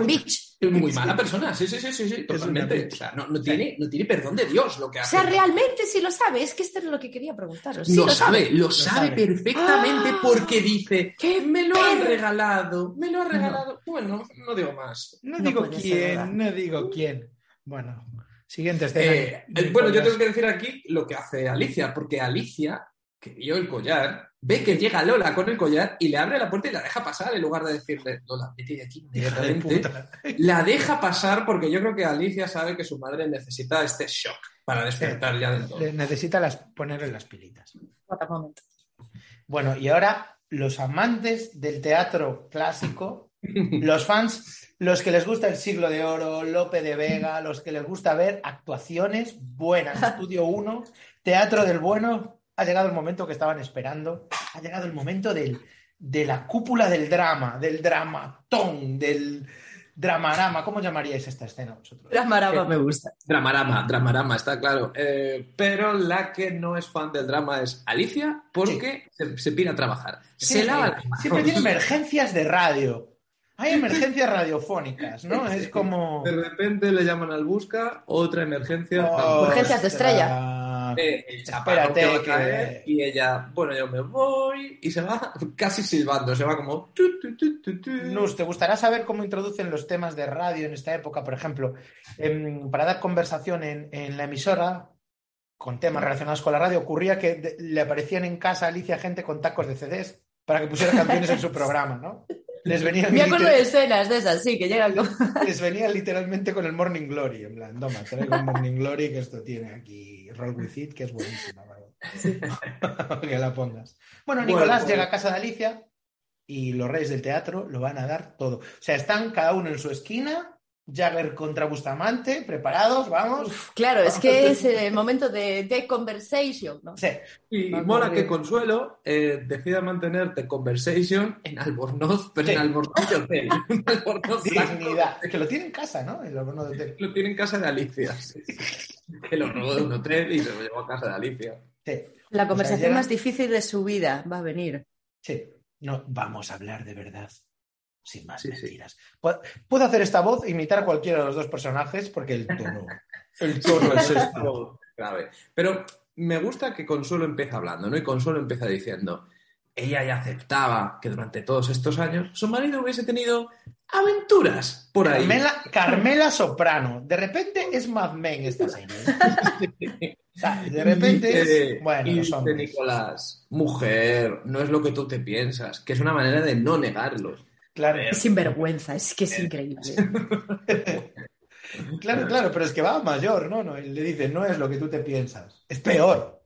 bitch. muy mala persona, sí, sí, sí, sí, sí, totalmente. O sea, no, no tiene, no tiene perdón de Dios lo que O hace. sea, realmente sí lo sabe, es que esto es lo que quería preguntaros. Sí lo, lo sabe, lo, sabe. sabe perfectamente ¡Ah! porque dice, ¡Qué me lo han regalado, me lo ha regalado. Bueno, no digo más. No, No digo quién, no digo quién. Bueno, siguiente escena. Eh, eh, bueno, yo tengo que decir aquí lo que hace Alicia, porque Alicia, que vio el collar, ve que llega Lola con el collar y le abre la puerta y la deja pasar en lugar de decirle, Lola, vete de aquí de inmediatamente. puta. La deja pasar porque yo creo que Alicia sabe que su madre necesita este shock para despertar ya del todo. Le- Necesita las, ponerle las pilitas. Bueno, y ahora los amantes del teatro clásico, <laughs> los fans, los que les gusta el siglo de oro, Lope de Vega, los que les gusta ver actuaciones buenas, <laughs> Estudio 1, Teatro del Bueno, ha llegado el momento que estaban esperando, ha llegado el momento del, de la cúpula del drama, del dramatón, del dramarama. ¿Cómo llamaríais esta escena vosotros? La maraba me gusta. Dramarama, Dramarama, está claro. Eh, pero la que no es fan del drama es Alicia porque se, se pira a trabajar. Se lava manos. Siempre tiene emergencias de radio. Hay emergencias radiofónicas, ¿no? Es como... De repente le llaman al busca, otra emergencia. Oh, Urgencias de estrella. Eh, el que Espérate, caer, que- y ella, bueno, yo me voy y se va <laughs> casi silbando, se va como... tu, tu, tu, tu, tu. Nus, ¿te gustará saber cómo introducen los temas de radio en esta época? Por ejemplo, em, para dar conversación en, en la emisora con temas relacionados con la radio, ocurría que de- le aparecían en casa a Alicia gente con tacos de CDs para que pusiera canciones en su <laughs> programa, ¿no? Les venían, Me acuerdo de escenas de esas, sí, que llegan como... <laughs> les venían literalmente con el Morning Glory. En plan, toma, traigo el Morning Glory que esto tiene aquí Roll With It, que es buenísima. ¿vale? <laughs> que la pongas. Bueno, Bueno, Nicolás pues- llega a casa de Alicia y los reyes del teatro lo van a dar todo. O sea, están cada uno en su esquina, Jagger contra Bustamante, preparados, vamos. Claro, es que <laughs> es el momento de, de conversation, ¿no? Sí, Y Vamos mola que Consuelo eh, decida mantener The Conversation en Albornoz, pero Sí. en Albornoz de hotel. <laughs> Un Albornoz dignidad. Es que lo tiene en casa, ¿no? El de hotel. Lo tiene en casa de Alicia. Que lo robó de un hotel y se lo llevó a casa de Alicia. Sí, La conversación llega- más difícil de su vida va a venir. sí. No, vamos a hablar de verdad. Sin más Sí, sí. mentiras. Pu- Puedo hacer esta voz e imitar a cualquiera de los dos personajes porque el tono. <laughs> El tono es este. Grave. Pero me gusta que Consuelo empieza hablando, ¿no? Y Consuelo empieza diciendo, ella ya aceptaba que durante todos estos años su marido hubiese tenido aventuras por ahí. Carmela, Carmela Soprano. De repente es Mad Men esta. <laughs> O sea, de repente es. Bueno, los hombres. Nicolás, mujer, no es lo que tú te piensas, que es una manera de no negarlo. Claro, Es sinvergüenza, es que es increíble. <laughs> claro, claro, pero es que va a mayor, ¿no? no él le dice, no es lo que tú te piensas. Es peor.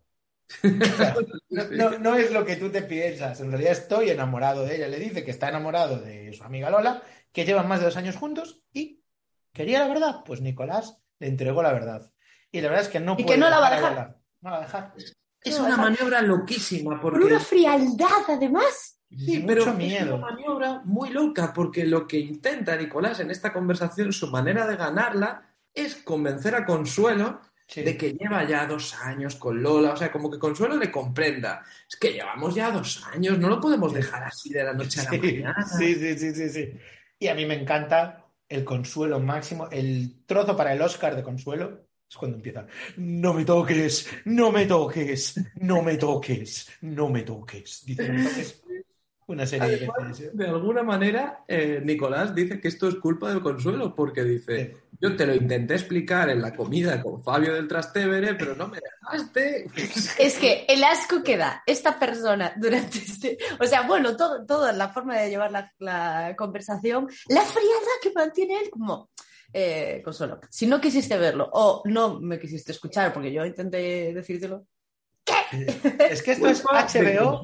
O sea, no, no- no es lo que tú te piensas. En realidad estoy enamorado de ella. Le dice que está enamorado de su amiga Lola, que llevan más de dos años juntos y quería la verdad. Pues Nicolás le entregó la verdad. Y la verdad es que no Y puede que no la va a dejar. No la va a dejar. Es una maniobra loquísima Con porque... una frialdad, además. Sí, Mucho pero miedo. es una maniobra muy loca porque lo que intenta Nicolás en esta conversación, su manera de ganarla, es convencer a Consuelo Sí. de que lleva ya dos años con Lola, o sea, como que Consuelo le comprenda. Es que llevamos ya dos años, no lo podemos dejar así de la noche a la Sí, mañana. sí, sí, sí, sí, sí. Y a mí me encanta el consuelo máximo, el trozo para el Oscar de consuelo. Es cuando empiezan, no me toques, no me toques, no me toques, no me toques. Dice, no me toques una serie de veces. ¿eh? De alguna manera, eh, Nicolás dice que esto es culpa del Consuelo, porque dice, Sí. yo te lo intenté explicar en la comida con Fabio del Trastevere, pero no me dejaste. <laughs> Es que el asco que da esta persona durante este. O sea, bueno, todo, toda la forma de llevar la, la conversación, la frialdad que mantiene él, como. Eh, Consuelo, si no quisiste verlo o no me quisiste escuchar porque yo intenté decírtelo, Es que esto es HBO.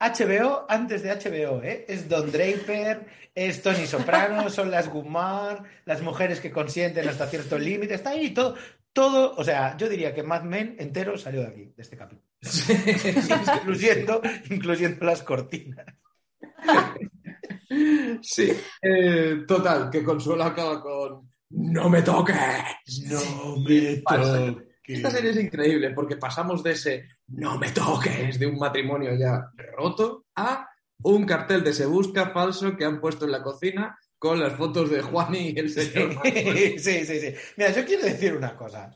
HBO antes de HBO, ¿eh? Es Don Draper, es Tony Soprano, <laughs> son las Gumar, las mujeres que consienten hasta cierto límite, está ahí todo, todo, o sea, yo diría que Mad Men entero salió de aquí, de este capítulo, <laughs> incluyendo, incluyendo las cortinas. <laughs> Sí, eh, total, que Consuelo acaba con No me toques. No me Esta serie es increíble porque pasamos de ese No me toques de un matrimonio ya roto a un cartel de Se Busca falso que han puesto en la cocina con las fotos de Juan y el señor. Marcos. <laughs> Sí, sí, sí. Mira, yo quiero decir una cosa.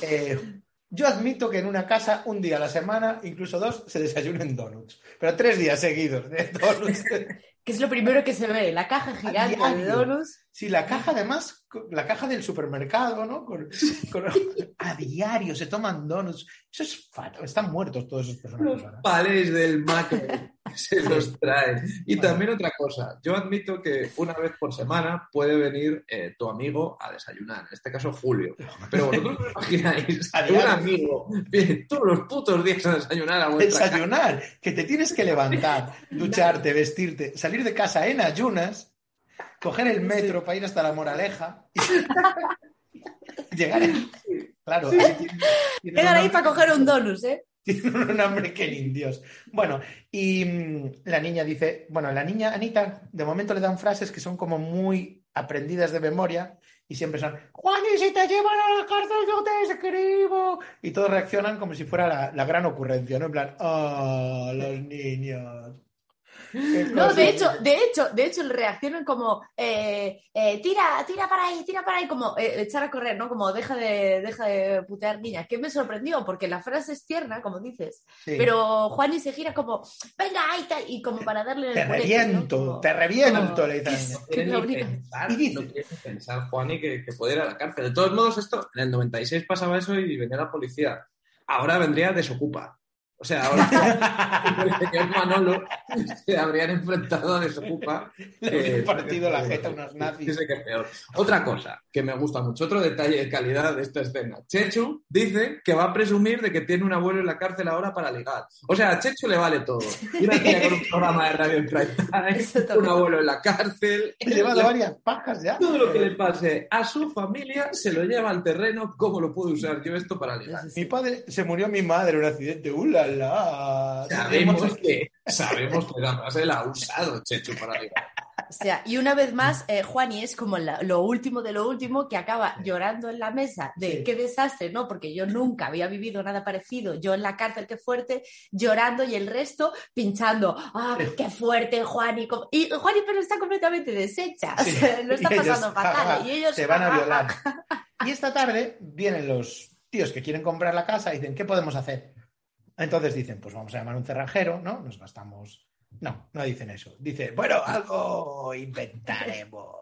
Eh, yo admito que en una casa, un día a la semana, incluso dos, se desayunen donuts. Pero tres días seguidos de donuts. <laughs> que es lo primero que se ve, la caja gigante de donuts. Sí, la caja además, la caja del supermercado, ¿no? Con- con- <laughs> a diario se toman donuts. Eso es fatal. Están muertos todos esos personajes Los palés del macro se los traen. Y Bueno. también otra cosa, yo admito que una vez por semana puede venir eh, tu amigo a desayunar, en este caso Julio. Pero vosotros os imagináis <laughs> A un amigo viene todos los putos días a desayunar a vuestra casa. Desayunar, que te tienes que levantar, <laughs> ducharte, vestirte, salir de casa en ayunas, coger el metro para ir hasta la moraleja, y <laughs> llegar ahí. Claro, Llegan un ahí para coger un donus, ¿eh? <laughs> Tienen un hambre que ni Dios. Bueno, y mm, la niña dice, bueno, la niña Anita, de momento le dan frases que son como muy aprendidas de memoria y siempre son, Juan, y si te llevan a la cárcel yo te escribo. Y todos reaccionan como si fuera la, la gran ocurrencia, ¿no? En plan, ah, los niños. No, cosa". de hecho, de hecho, de hecho reaccionan como eh, eh, tira, tira para ahí, tira para ahí, como eh, echar a correr, ¿no? Como deja de, deja de putear niña. Que me sorprendió, porque la frase es tierna, como dices, Sí. pero Juani se gira como, venga, ahí tal, y como para darle Te el ¿no? reviento, Como- te reviento, como- le dice la niña. No quiere Es la ni única. pensar, Y dice- no pensar, Juani, que, que puede ir a la cárcel. De todos modos, esto, en el 96 pasaba eso y venía la policía. Ahora vendría desocupa. O sea, ahora <laughs> el señor Manolo se habrían enfrentado a Desocupa. Le han partido la jeta a unos nazis. Dice que es peor. Otra cosa que me gusta mucho, otro detalle de calidad de esta escena. Chechu dice que va a presumir de que tiene un abuelo en la cárcel ahora para ligar. O sea, a Chechu le vale todo. Una tía <laughs> con un programa de radio en prime un abuelo en la cárcel. He llevado varias pajas ya. Todo lo que le pase a su familia se lo lleva al terreno. ¿Cómo lo puedo usar yo esto para ligar? Mi padre se murió mi madre en un accidente. ¡Ula, la! Sabemos que, sabemos que la frase la ha usado Chechu para. O sea, y una vez más, eh, Juani es como la- lo último de lo último que acaba llorando en la mesa de Sí. qué desastre, ¿no? Porque yo nunca había vivido nada parecido. Yo en la cárcel, qué fuerte, llorando y el resto pinchando. ¡Ah, qué fuerte, Juani! Y Juani, pero está completamente deshecha. O Sí. sea, lo está Y ellos, pasando fatal. y ellos se van a violar. <laughs> Y esta tarde vienen los tíos que quieren comprar la casa y dicen, ¿qué podemos hacer? Entonces dicen, pues vamos a llamar un cerrajero, ¿no? Nos gastamos. No, no dicen eso. Dice, bueno, algo inventaremos.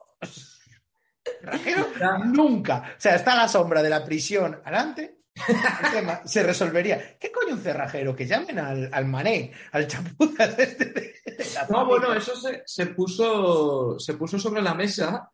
Cerrajero nunca. O sea, está la sombra de la prisión adelante. El tema se resolvería. ¿Qué coño un cerrajero? Que llamen al, al mané, al chapuzas este de, de la No, bueno, eso se, se puso, se puso sobre la mesa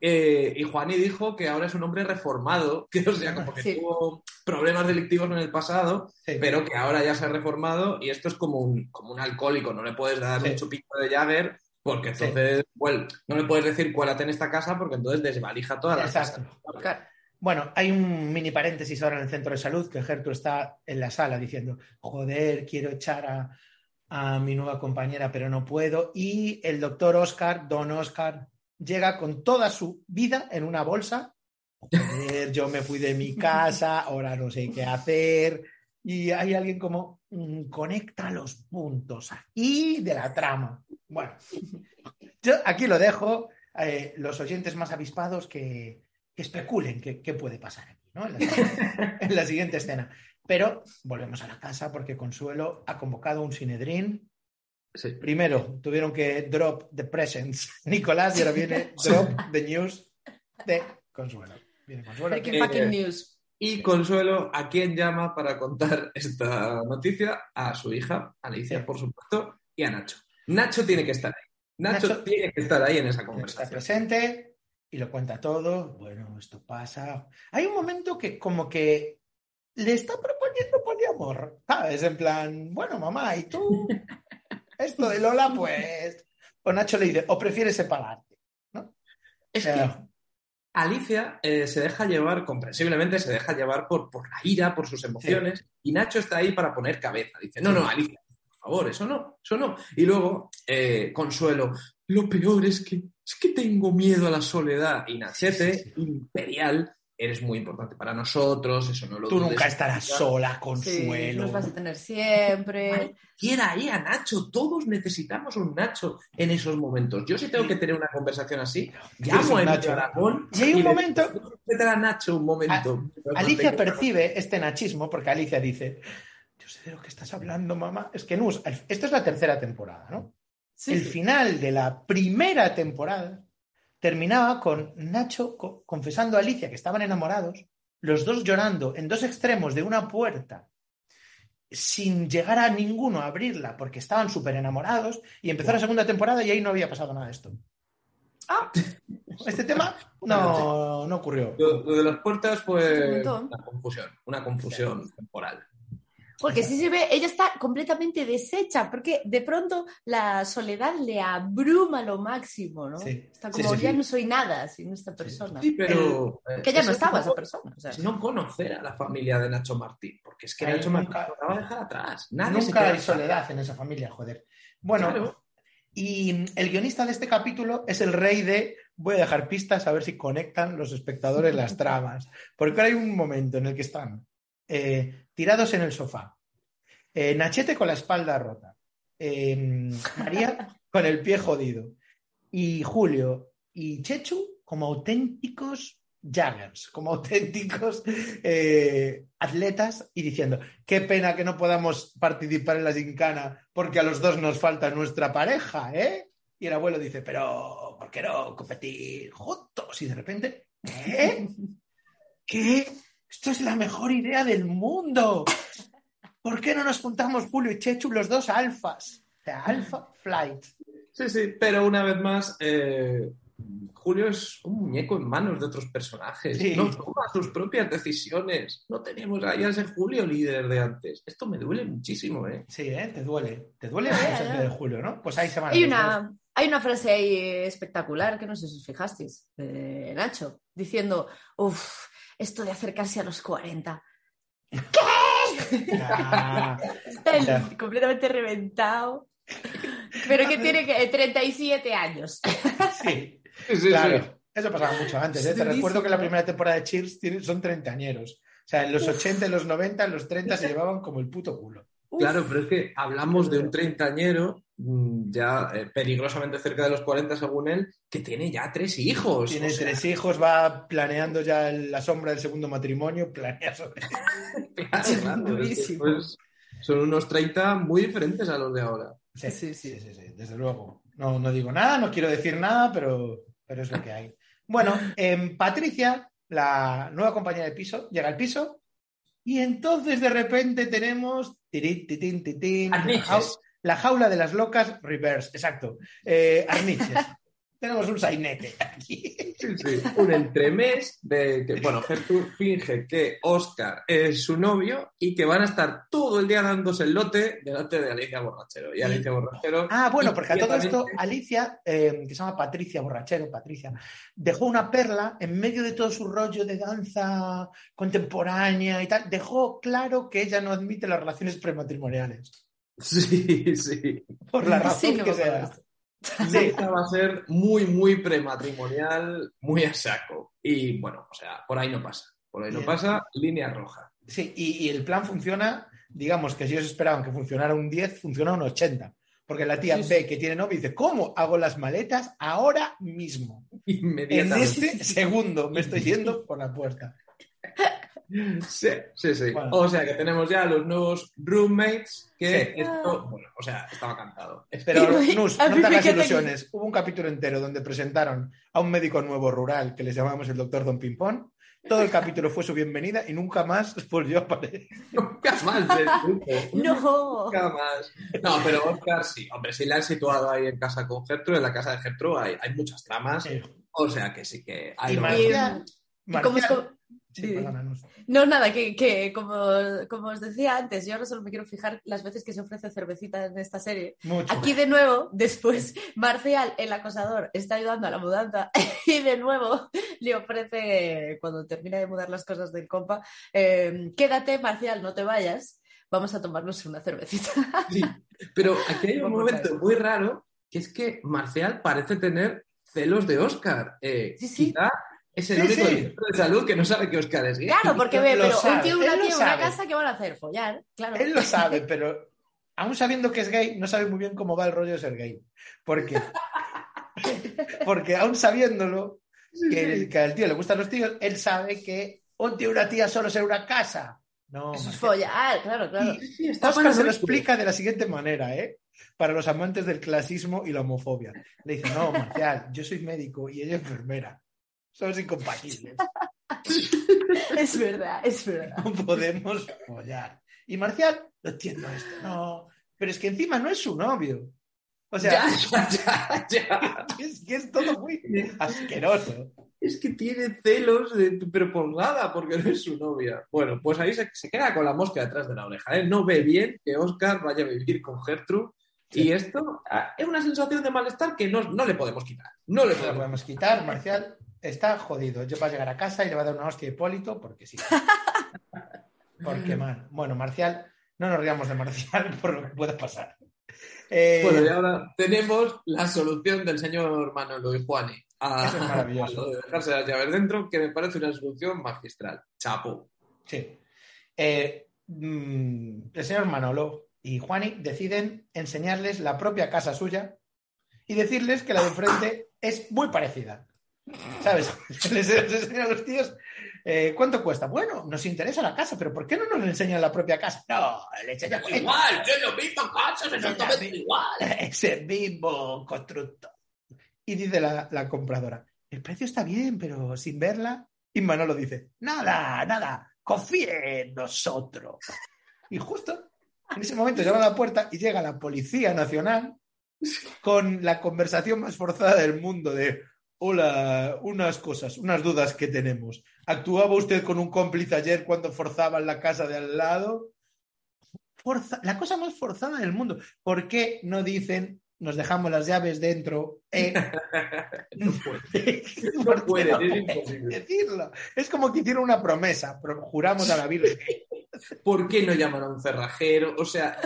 eh, y Juani dijo que ahora es un hombre reformado, <laughs> que o sea, como que Sí. tuvo problemas delictivos en el pasado, Sí. pero que ahora ya se ha reformado y esto es como un, como un alcohólico, no le puedes dar Sí. un chupito de Jagger porque entonces, well, no le puedes decir cuélate en esta casa porque entonces desvalija toda la Exacto. casa. Claro. Bueno, hay un mini paréntesis ahora en el centro de salud que Gertrude está en la sala diciendo, joder, quiero echar a, a mi nueva compañera, pero no puedo. Y el doctor Oscar, don Oscar, llega con toda su vida en una bolsa. Yo me fui de mi casa, ahora no sé qué hacer. Y hay alguien como, mm, conecta los puntos aquí de la trama. Bueno, yo aquí lo dejo. eh, los oyentes más avispados que, especulen qué, puede pasar aquí, ¿no? En la, en la siguiente escena. Pero volvemos a la casa porque Consuelo ha convocado un Sinedrín. Sí. Primero tuvieron que drop the presents <laughs> Nicolás y ahora viene drop the news de Consuelo. Viene Consuelo. Breaking Eh, fucking news. Y Consuelo, ¿a quién llama para contar esta noticia? A su hija, Alicia, Sí. por supuesto, y a Nacho. Nacho tiene que estar ahí. Nacho, Nacho- tiene que estar ahí en esa está conversación. presente y lo cuenta todo. Bueno, esto pasa. Hay un momento que como que le está proponiendo poliamor. ¿Sabes? En plan, bueno, mamá, ¿y tú? <laughs> Esto de Lola, pues... O Nacho le dice, o prefieres separarte. Es O sea, que Alicia eh, se deja llevar, comprensiblemente, se deja llevar por, por la ira, por sus emociones, y Nacho está ahí para poner cabeza. Dice, no, no, Alicia, por favor, eso no, eso no. Y luego, eh, Consuelo, lo peor es que, es que tengo miedo a la soledad. Y Nachete, Sí, sí, sí. imperial, eres muy importante para nosotros, eso no lo Tú nunca estarás sola, Sí, Consuelo. nos vas a tener siempre. Quiera ahí a Nacho, todos necesitamos un Nacho en esos momentos. Yo si tengo que tener una conversación así, llamo a Nacho. Aragón Y hay un momento- digo, "Respeta a Nacho un momento. Alicia percibe este nachismo porque Alicia dice, yo sé de lo que estás hablando, mamá. Es que Nus, esto es la tercera temporada, ¿no? Sí, el sí. final de la primera temporada terminaba con Nacho co- confesando a Alicia que estaban enamorados, los dos llorando en dos extremos de una puerta, sin llegar a ninguno a abrirla porque estaban súper enamorados, y empezó la segunda temporada y ahí no había pasado nada de esto. Ah, Este tema no, <laughs> no ocurrió. Lo, lo de las puertas fue una confusión, una confusión temporal. Porque sí se ve, ella está completamente deshecha, porque de pronto la soledad le abruma lo máximo, ¿no? Sí. Está como, sí, ya sí. no soy nada sin esta persona. Sí, pero... Que ya no estaba esa persona. o sea. No conocer a la familia de Nacho Martín, porque es que Ahí Nacho Martín nunca- no la va a dejar atrás. Nadie se Nunca hay atrás. soledad en esa familia, joder. Bueno, Claro. y el guionista de este capítulo es el rey de voy a dejar pistas a ver si conectan los espectadores las tramas. Porque ahora hay un momento en el que están eh, tirados en el sofá. Eh, Nachete con la espalda rota. eh, María <laughs> con el pie jodido. Y Julio y Chechu como auténticos Jaggers, como auténticos eh, atletas y diciendo, qué pena que no podamos participar en la gincana porque a los dos nos falta nuestra pareja, ¿eh? Y el abuelo dice, pero ¿por qué no competir juntos? Y de repente, <laughs> ¿qué? ¿Qué? Esto es la mejor idea del mundo. ¿por qué no nos juntamos Julio y Chechu los dos alfas? Sea, alfa flight. Sí, sí, pero una vez más, eh, Julio es un muñeco en manos de otros personajes. Sí. No toma sus propias decisiones. No tenemos ahí a ese Julio líder de antes. Esto me duele muchísimo, ¿eh? Sí, ¿eh? Te duele. Te duele el de Julio, ¿no? Pues ahí se van. Hay una, hay una frase ahí espectacular que no sé si os fijasteis, de Nacho, diciendo, uff, esto de acercarse a los 40. Ah, Él Ya. completamente reventado. Pero que tiene que 37 años. sí, Sí, sí, claro. sí. Eso pasaba mucho antes. ¿eh? Te recuerdo que la primera temporada de Cheers tiene- son treintañeros. O sea, en los 80, en los 90, en los 30 se <laughs> llevaban como el puto culo. Uf, Claro, pero es que hablamos de un treintañero mm, ya eh, peligrosamente cerca de los 40 según él, que tiene ya tres hijos. Tiene O sea, tres hijos, va planeando ya la sombra del segundo matrimonio, planea sobre... <laughs> <laughs> claro, claro, es que, Durísimo. pues, son unos 30 muy diferentes a los de ahora. Sí, Sí, sí, sí. sí, desde luego. No, no digo nada, no quiero decir nada, pero, pero es lo que hay. Bueno, <laughs> em, Patricia, la nueva compañera de piso, llega al piso y entonces de repente tenemos la, Arniches. jau- la jaula de las locas reverse, exacto. Eh, arniches. <laughs> tenemos un sainete aquí. Sí, sí. Un entremés de que, bueno, Gertrude finge que Oscar es su novio y que van a estar todo el día dándose el lote delante de Alicia Borrachero. Y Alicia Borrachero. Ah, bueno, porque a todo esto Alicia, eh, que se llama Patricia Borrachero, Patricia, dejó una perla en medio de todo su rollo de danza contemporánea y tal, dejó claro que ella no admite las relaciones prematrimoniales, Sí, sí. por la razón Sí, no que sea. de <laughs> Esta va a ser muy, muy prematrimonial, muy a saco. Y bueno, o sea, por ahí no pasa. Por ahí no pasa, línea roja. sí, y, y el plan funciona, digamos que si ellos esperaban que funcionara un 10, funciona un 80. Porque la tía Sí, sí. ve que tiene novio dice, ¿cómo hago las maletas ahora mismo? <laughs> En este segundo me estoy yendo por la puerta. <laughs> Sí, sí, sí. Bueno. O sea que tenemos ya los nuevos roommates que Sí. esto, bueno, o sea, estaba cantado. Pero, <laughs> Nus, no te hagas ilusiones. Hubo un capítulo entero donde presentaron a un médico nuevo rural que les llamamos el doctor Don Pimpón. Todo el capítulo fue su bienvenida y nunca más <laughs> volvió a aparecer. Nunca más del grupo. <laughs> No. Nunca más. No, pero Oscar sí. Hombre, si la han situado ahí en casa con Gertrude, en la casa de Gertrude hay, hay muchas tramas. O sea que sí que hay Y Marcial, Marcial- Sí. No, nada, que, que como, como os decía antes, yo ahora solo me quiero fijar las veces que se ofrece cervecita en esta serie. Mucho. Aquí de nuevo, después, Marcial, el acosador, está ayudando a la mudanza <laughs> y de nuevo le ofrece, cuando termina de mudar las cosas del compa, eh, quédate, Marcial, no te vayas, vamos a tomarnos una cervecita. <laughs> Sí, pero aquí hay un momento muy raro, que es que Marcial parece tener celos de Oscar. Eh, Sí, sí. Quizá es el Sí, único sí. director de salud que no sabe que Oscar es gay. Claro, porque ve, pero sabe, un tío y una tía en una casa, ¿qué van a hacer? Follar, claro. Él lo sabe, pero aún sabiendo que es gay, no sabe muy bien cómo va el rollo de ser gay. <laughs> Porque, porque aún sabiéndolo, que, el- que al tío le gustan los tíos, él sabe que un tío y una tía solo ser una casa. No, Eso es follar, claro, claro. Está Oscar se lo explica de la siguiente manera, ¿eh? Para los amantes del clasismo y la homofobia. Le dice, no, Marcial, yo soy médico y ella enfermera. Somos incompatibles. <laughs> Es verdad, es verdad. No podemos follar. Y Marcial, no entiendo esto. No, pero es que encima no es su novio. O sea, Ya, <laughs> ya, es que es todo muy asqueroso. Es que tiene celos, de, pero por nada, porque no es su novia. Bueno, pues ahí se, se queda con la mosca detrás de la oreja. ¿eh? No ve bien que Oscar vaya a vivir con Gertrude. Y esto ah, es una sensación de malestar que no, no le podemos quitar. No le No podemos quitar. Marcial está jodido. Yo va a llegar a casa y le va a dar una hostia a Hipólito porque sí. <laughs> Porque, man. Bueno, Marcial, no nos riamos de Marcial <laughs> por lo que pueda pasar. Eh, Bueno, y ahora tenemos la solución del señor Manolo y Juani. A, Eso es maravilloso. <laughs> a de dejarse las llaves dentro, que me parece una solución magistral. Chapo. Sí. Eh, mm, el señor Manolo y Juani deciden enseñarles la propia casa suya y decirles que la de enfrente es muy parecida. ¿Sabes? <laughs> Les, enseñan a los tíos. eh, ¿Cuánto cuesta? Bueno, nos interesa la casa, pero ¿por qué no nos enseñan la propia casa? No, le enseñan Igual, yo lo mismo casas exactamente igual. <laughs> ese mismo constructo. Y dice la, la compradora, el precio está bien, pero sin verla. Y Manolo dice, nada, nada, confíe en nosotros. Y justo En ese momento llama a la puerta y llega la Policía Nacional con la conversación más forzada del mundo de hola, unas cosas, unas dudas que tenemos. ¿Actuaba usted con un cómplice ayer cuando forzaban la casa de al lado? Forza, la cosa más forzada del mundo. ¿Por qué no dicen nos dejamos las llaves dentro? Eh, <laughs> No puede. <laughs> ¿Por No puede, no es imposible. decirlo? Es como que hicieron una promesa, pero juramos a la Virgen. <laughs> ¿Por qué no llaman a un cerrajero? O sea,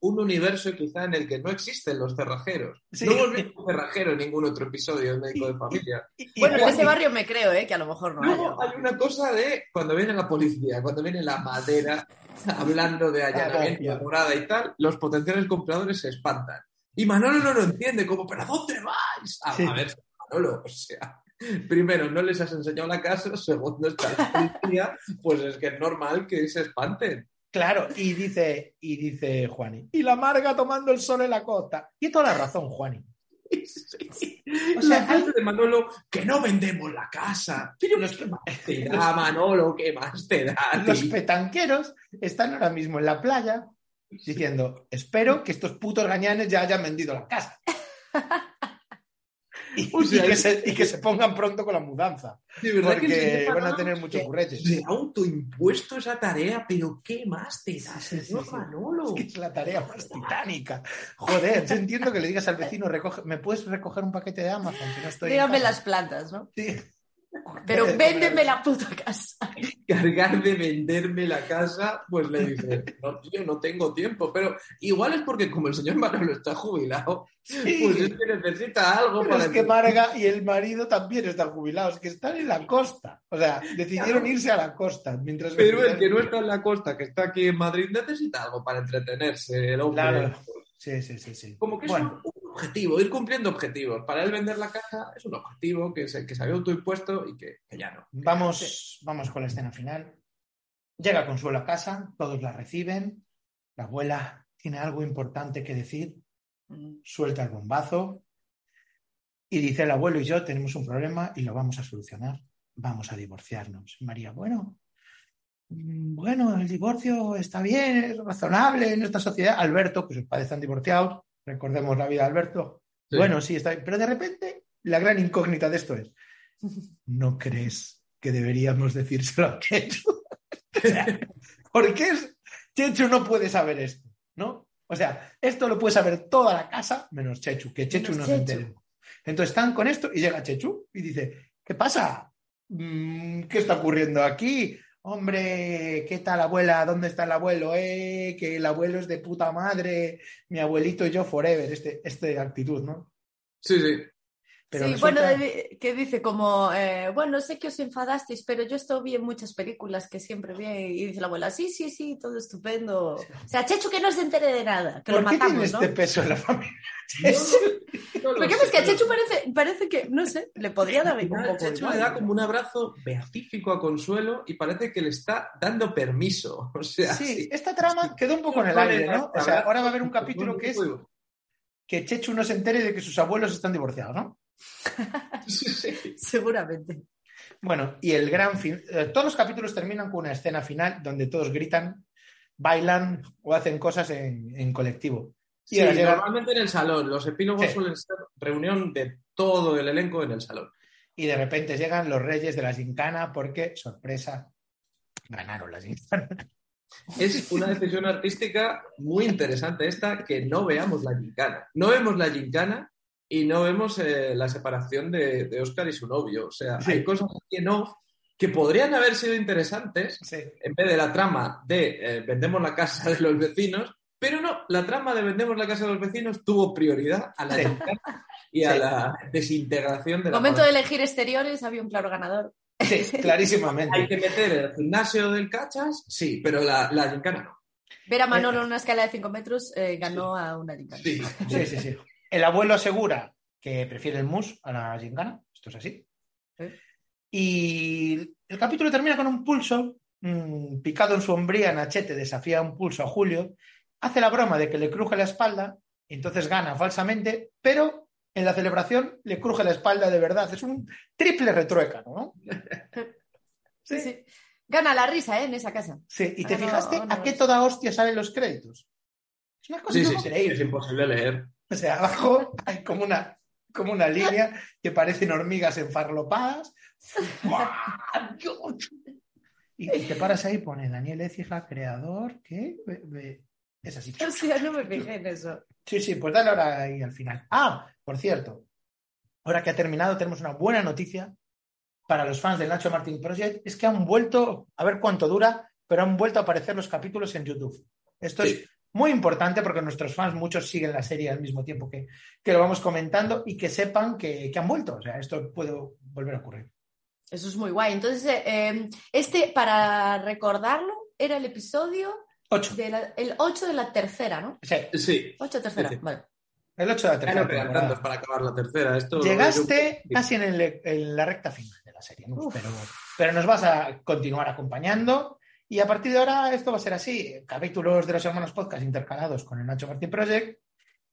un universo quizá en el que no existen los cerrajeros. Sí. No visto un cerrajero en ningún otro episodio de Médico de Familia. Bueno, en ese barrio me creo, ¿eh? Que a lo mejor no Luego hay una cosa de cuando viene la policía, cuando viene la madera <laughs> hablando de allanamiento morada y tal, los potenciales compradores se espantan. Y Manolo no lo entiende, como, ¿pero a dónde vais? A, Sí. a ver, Manolo, o sea, primero, no les has enseñado la casa, segundo, está la policía, pues es que es normal que se espanten. Claro, y dice, y dice Juani, y la Marga tomando el sol en la costa. Y toda la razón, Juani. Sí. O sea, frase de Manolo, que no vendemos la casa. Pero Los- ¿qué más te da, Manolo? ¿Qué más te da? Los petanqueros están ahora mismo en la playa diciendo, espero que estos putos gañanes ya hayan vendido la casa. <laughs> Y, O sea, y que se, y que se pongan pronto con la mudanza, De verdad porque van a tener muchos curretes. Se autoimpuesto esa tarea, pero ¿qué más te da, Sí, sí, señor sí. Manolo? Es que es la tarea más titánica. Joder, yo entiendo que le digas al vecino, recoge, ¿me puedes recoger un paquete de Amazon? Que no estoy Dígame casa?". las plantas, ¿no? Sí. Pero véndeme la puta casa. Cargar de venderme la casa, pues le dice, no, tío, no tengo tiempo. Pero igual es porque como el señor Manolo está jubilado, Sí. pues es que necesita algo Pero para... es que Marga y el marido también están jubilados, que están en la costa. O sea, decidieron irse a la costa. Mientras Pero el que no está en la costa, que está aquí en Madrid, necesita algo para entretenerse, el hombre. Claro. Sí, sí, sí, sí. Como que es Bueno, un, un objetivo, ir cumpliendo objetivos. Para él vender la casa es un objetivo que se, que se había autoimpuesto y que, que ya no. vamos, vamos con la escena final. Llega Consuelo a casa, todos la reciben. La abuela tiene algo importante que decir, suelta el bombazo y dice: El abuelo y yo tenemos un problema y lo vamos a solucionar. Vamos a divorciarnos. María, bueno, mm, bueno, el divorcio está bien, es razonable en esta sociedad. Alberto, que sus padres están divorciados, recordemos la vida de Alberto. Sí. Bueno, sí, está bien. Pero de repente, la gran incógnita de esto es: ¿no crees que deberíamos decírselo a Chechu? <laughs> O sea, ¿Por qué es- Chechu no puede saber esto? ¿No? O sea, esto lo puede saber toda la casa menos Chechu, que Chechu Menos no se entere. Entonces están con esto y llega Chechu y dice, ¿qué pasa? Mm, ¿Qué está ocurriendo aquí? Hombre, ¿qué tal abuela? ¿Dónde está el abuelo? Eh, que el abuelo es de puta madre, mi abuelito y yo forever, este, este actitud, ¿no? Sí, sí. Pero sí, resulta- bueno, de- que dice como, eh, bueno, sé que os enfadasteis, pero yo esto vi en muchas películas que siempre vi y dice la abuela, sí, sí, sí, todo estupendo. O sea, Chechu que no se entere de nada, que lo ¿Por qué tiene matamos, ¿no? este peso en la familia? <laughs> <laughs> No lo Lo que sé, pasa es que a Chechu parece, parece que, no sé, le podría dar <laughs> un poco Chechu igual. le da como un abrazo beatífico a Consuelo y parece que le está dando permiso. O sea, Sí, sí. esta trama quedó un poco en el aire, ¿no? O sea, ahora va a haber un capítulo que es que Chechu no se entere de que sus abuelos están divorciados, ¿no? <laughs> <laughs> Sí. Seguramente. Bueno, y el gran fin. eh, todos los capítulos terminan con una escena final donde todos gritan, bailan o hacen cosas en, en colectivo. Y Sí, normalmente en el salón. Los epílogos Sí. suelen ser reunión de todo el elenco en el salón. y de repente llegan los reyes de la gincana porque, sorpresa, ganaron la gincana. Es una decisión artística muy interesante esta, que no veamos la gincana. No vemos la gincana y no vemos eh, la separación de, de Oscar y su novio. O sea, Sí. hay cosas aquí en off que podrían haber sido interesantes Sí. en vez de la trama de eh, vendemos la casa de los vecinos, pero no, la trama de vendemos la casa de los vecinos tuvo prioridad a la Sí. gincana y a Sí. la desintegración de la Momento de pareja. elegir exteriores, había un claro ganador. Sí, clarísimamente. Hay que meter el gimnasio del cachas, sí, pero la, la gincana no. Ver a Manolo en una escala de 5 metros eh, ganó a una gincana. Sí. Sí, sí, sí. El abuelo asegura que prefiere el mus a la gincana. Esto es así. Sí. Y el capítulo termina con un pulso. mm, picado en su hombría, Nachete desafía un pulso a Julio. Hace la broma de que le cruje la espalda. Y entonces gana falsamente. Pero en la celebración le cruje la espalda de verdad. Es un triple retruécano, ¿no? <laughs> Sí, sí. Gana la risa, ¿eh? En esa casa. Sí, ¿y te fijaste no a qué toda hostia salen los créditos? Es una cosa Sí, sí, sí, es imposible leer. O sea, abajo hay como una, como una línea que parecen hormigas enfarlopadas. Y y te paras ahí y pone Daniel Ecija, creador, ve- Es así. O sea, no me fijé en eso. Sí, sí, pues dale ahora ahí al final. Ah, por cierto, ahora que ha terminado, tenemos una buena noticia para los fans del Nacho Martin Project. Es que han vuelto, a ver cuánto dura, pero han vuelto a aparecer los capítulos en YouTube. Esto Sí. es muy importante porque nuestros fans, muchos siguen la serie al mismo tiempo que, que lo vamos comentando y que sepan que, que han vuelto. O sea, esto puede volver a ocurrir. Eso es muy guay. Entonces, eh, eh, este, para recordarlo, era el episodio Ocho. de la- el 8 de la tercera, ¿no? Sí, Sí. 8 tercera, Sí, sí. vale. el 8 de la tercera tantos para acabar la tercera. Esto Llegaste yo- casi en, el- en la recta final de la serie, ¿no? Pero, pero nos vas a continuar acompañando y a partir de ahora esto va a ser así, capítulos de los hermanos podcast intercalados con el Nacho Martín Project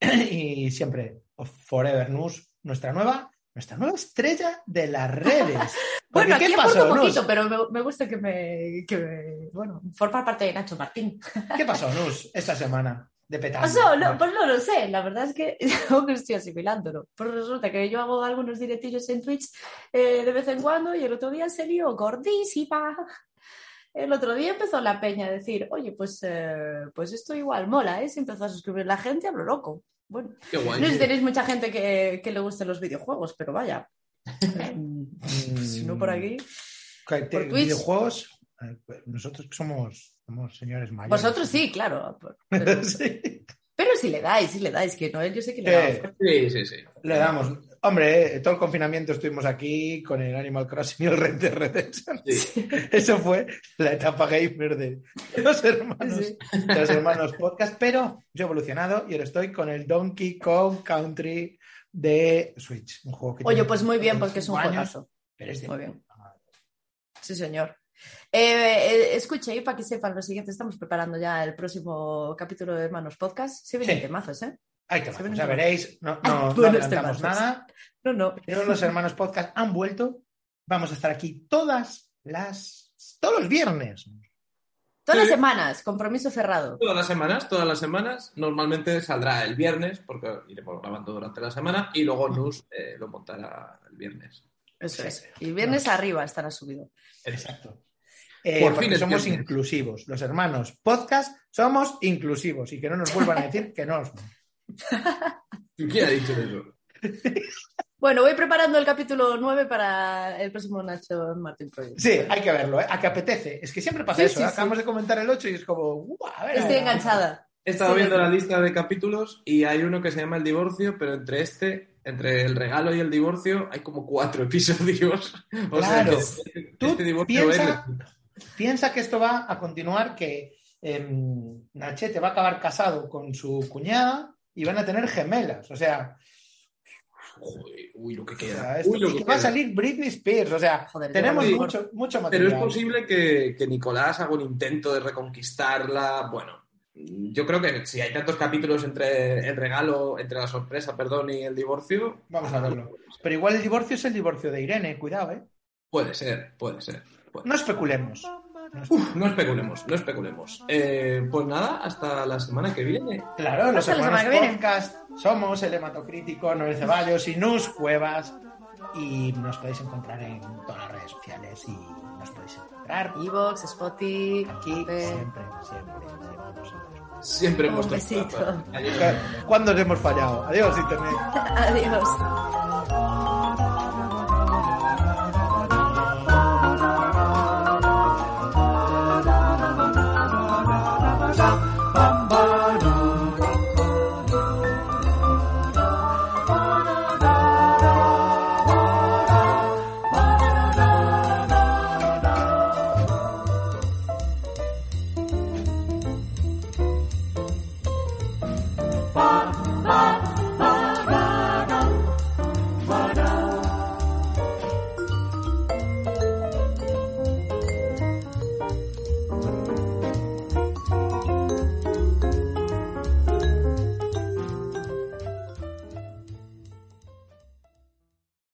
<clears throat> y siempre Forever News, nuestra nueva, nuestra nueva estrella de las redes. <laughs> Bueno, aquí ¿qué pasó, un Nus? poquito, pero me, me gusta que me, que me- Bueno, formar parte de Nacho Martín. <laughs> ¿Qué pasó, Nus, esta semana de petardo? Pasó, no, pues no lo sé, la verdad es que <laughs> que estoy asimilándolo. Pues resulta que yo hago algunos directillos en Twitch eh, de vez en cuando y el otro día se lió gordísima. El otro día empezó la peña a decir, oye, pues, eh, pues esto igual mola, ¿eh? Se empezó a suscribir la gente a lo loco. Bueno, Qué guay. no sé si tenéis mucha gente que, que le gusten los videojuegos, pero vaya. <laughs> Mm, si no por aquí. por Twitch. videojuegos, eh, nosotros somos, somos señores mayores. Vosotros sí, claro. Pero, <laughs> Sí. pero si le dais, si le dais, que Noel yo sé que le. Eh, Sí, sí, sí. Le damos. Hombre, eh, todo el confinamiento estuvimos aquí con el Animal Crossing y el Red Dead Redemption. Sí. <laughs> Eso fue la etapa gamer de los hermanos, Sí. de los hermanos podcast, pero yo he evolucionado y ahora estoy con el Donkey Kong Country de Switch. Un juego que Oye, pues muy bien, porque es un 25 años, juegazo. pero es de Muy bien. Sí, señor. Eh, eh, escucha, y para que sepan lo siguiente, estamos preparando ya el próximo capítulo de Hermanos Podcast. Se vienen Sí. temazos, ¿eh? Ahí te ven ya veréis. No, no, no Buenos adelantamos nada. No, no. Pero los hermanos podcast han vuelto. Vamos a estar aquí todas las. todos los viernes. Todas las semanas, compromiso cerrado. Todas las semanas, todas las semanas. Normalmente saldrá el viernes, porque iremos grabando durante la semana, y luego Nus eh, lo montará el viernes. Eso es. Y viernes arriba estará subido. Exacto. Eh, Por fin somos viernes. inclusivos. Los hermanos podcast somos inclusivos y que no nos vuelvan a decir que no. <laughs> ¿Quién ha dicho eso? Bueno, voy preparando el capítulo 9 para el próximo Nacho Martín Project. Sí, hay que verlo, ¿eh? A que apetece. Es que siempre pasa Sí, eso. sí, ¿eh? sí. Acabamos de comentar el 8 y es como. "Guau, a ver, Estoy a ver". enganchada. He estado Sí, viendo sí. la lista de capítulos y hay uno que se llama El divorcio, pero entre este, entre el regalo y el divorcio, hay como cuatro <laughs> episodios. O sea, Claro. que este, Tú este divorcio piensa- es- Piensa que esto va a continuar, que em, Nachete va a acabar casado con su cuñada y van a tener gemelas. O sea, Uy, uy, lo que o sea, queda. esto- Uy, lo y que que va a salir Britney Spears. O sea, Joder, tenemos mucho, mucho Pero material. es posible que, que Nicolás haga un intento de reconquistarla. Bueno, yo creo que si hay tantos capítulos entre el regalo, entre la sorpresa, perdón, y el divorcio, Vamos a <laughs> verlo. Pero igual el divorcio es el divorcio de Irene, cuidado, ¿eh? puede ser, puede ser. puede- No especulemos. Uf, no especulemos, no especulemos. Eh, pues nada, hasta la semana que viene. Claro, los Hasta la hermanos semana que viene. podcast somos el hematocrítico, Noel Ceballos y Nus Cuevas. Y nos podéis encontrar en todas las redes sociales y nos podéis encontrar Evox, Spotify, aquí siempre, siempre, siempre. Siempre Un hemos besito. Adiós. ¿Cuándo os hemos fallado? Adiós, Internet. <laughs> Adiós.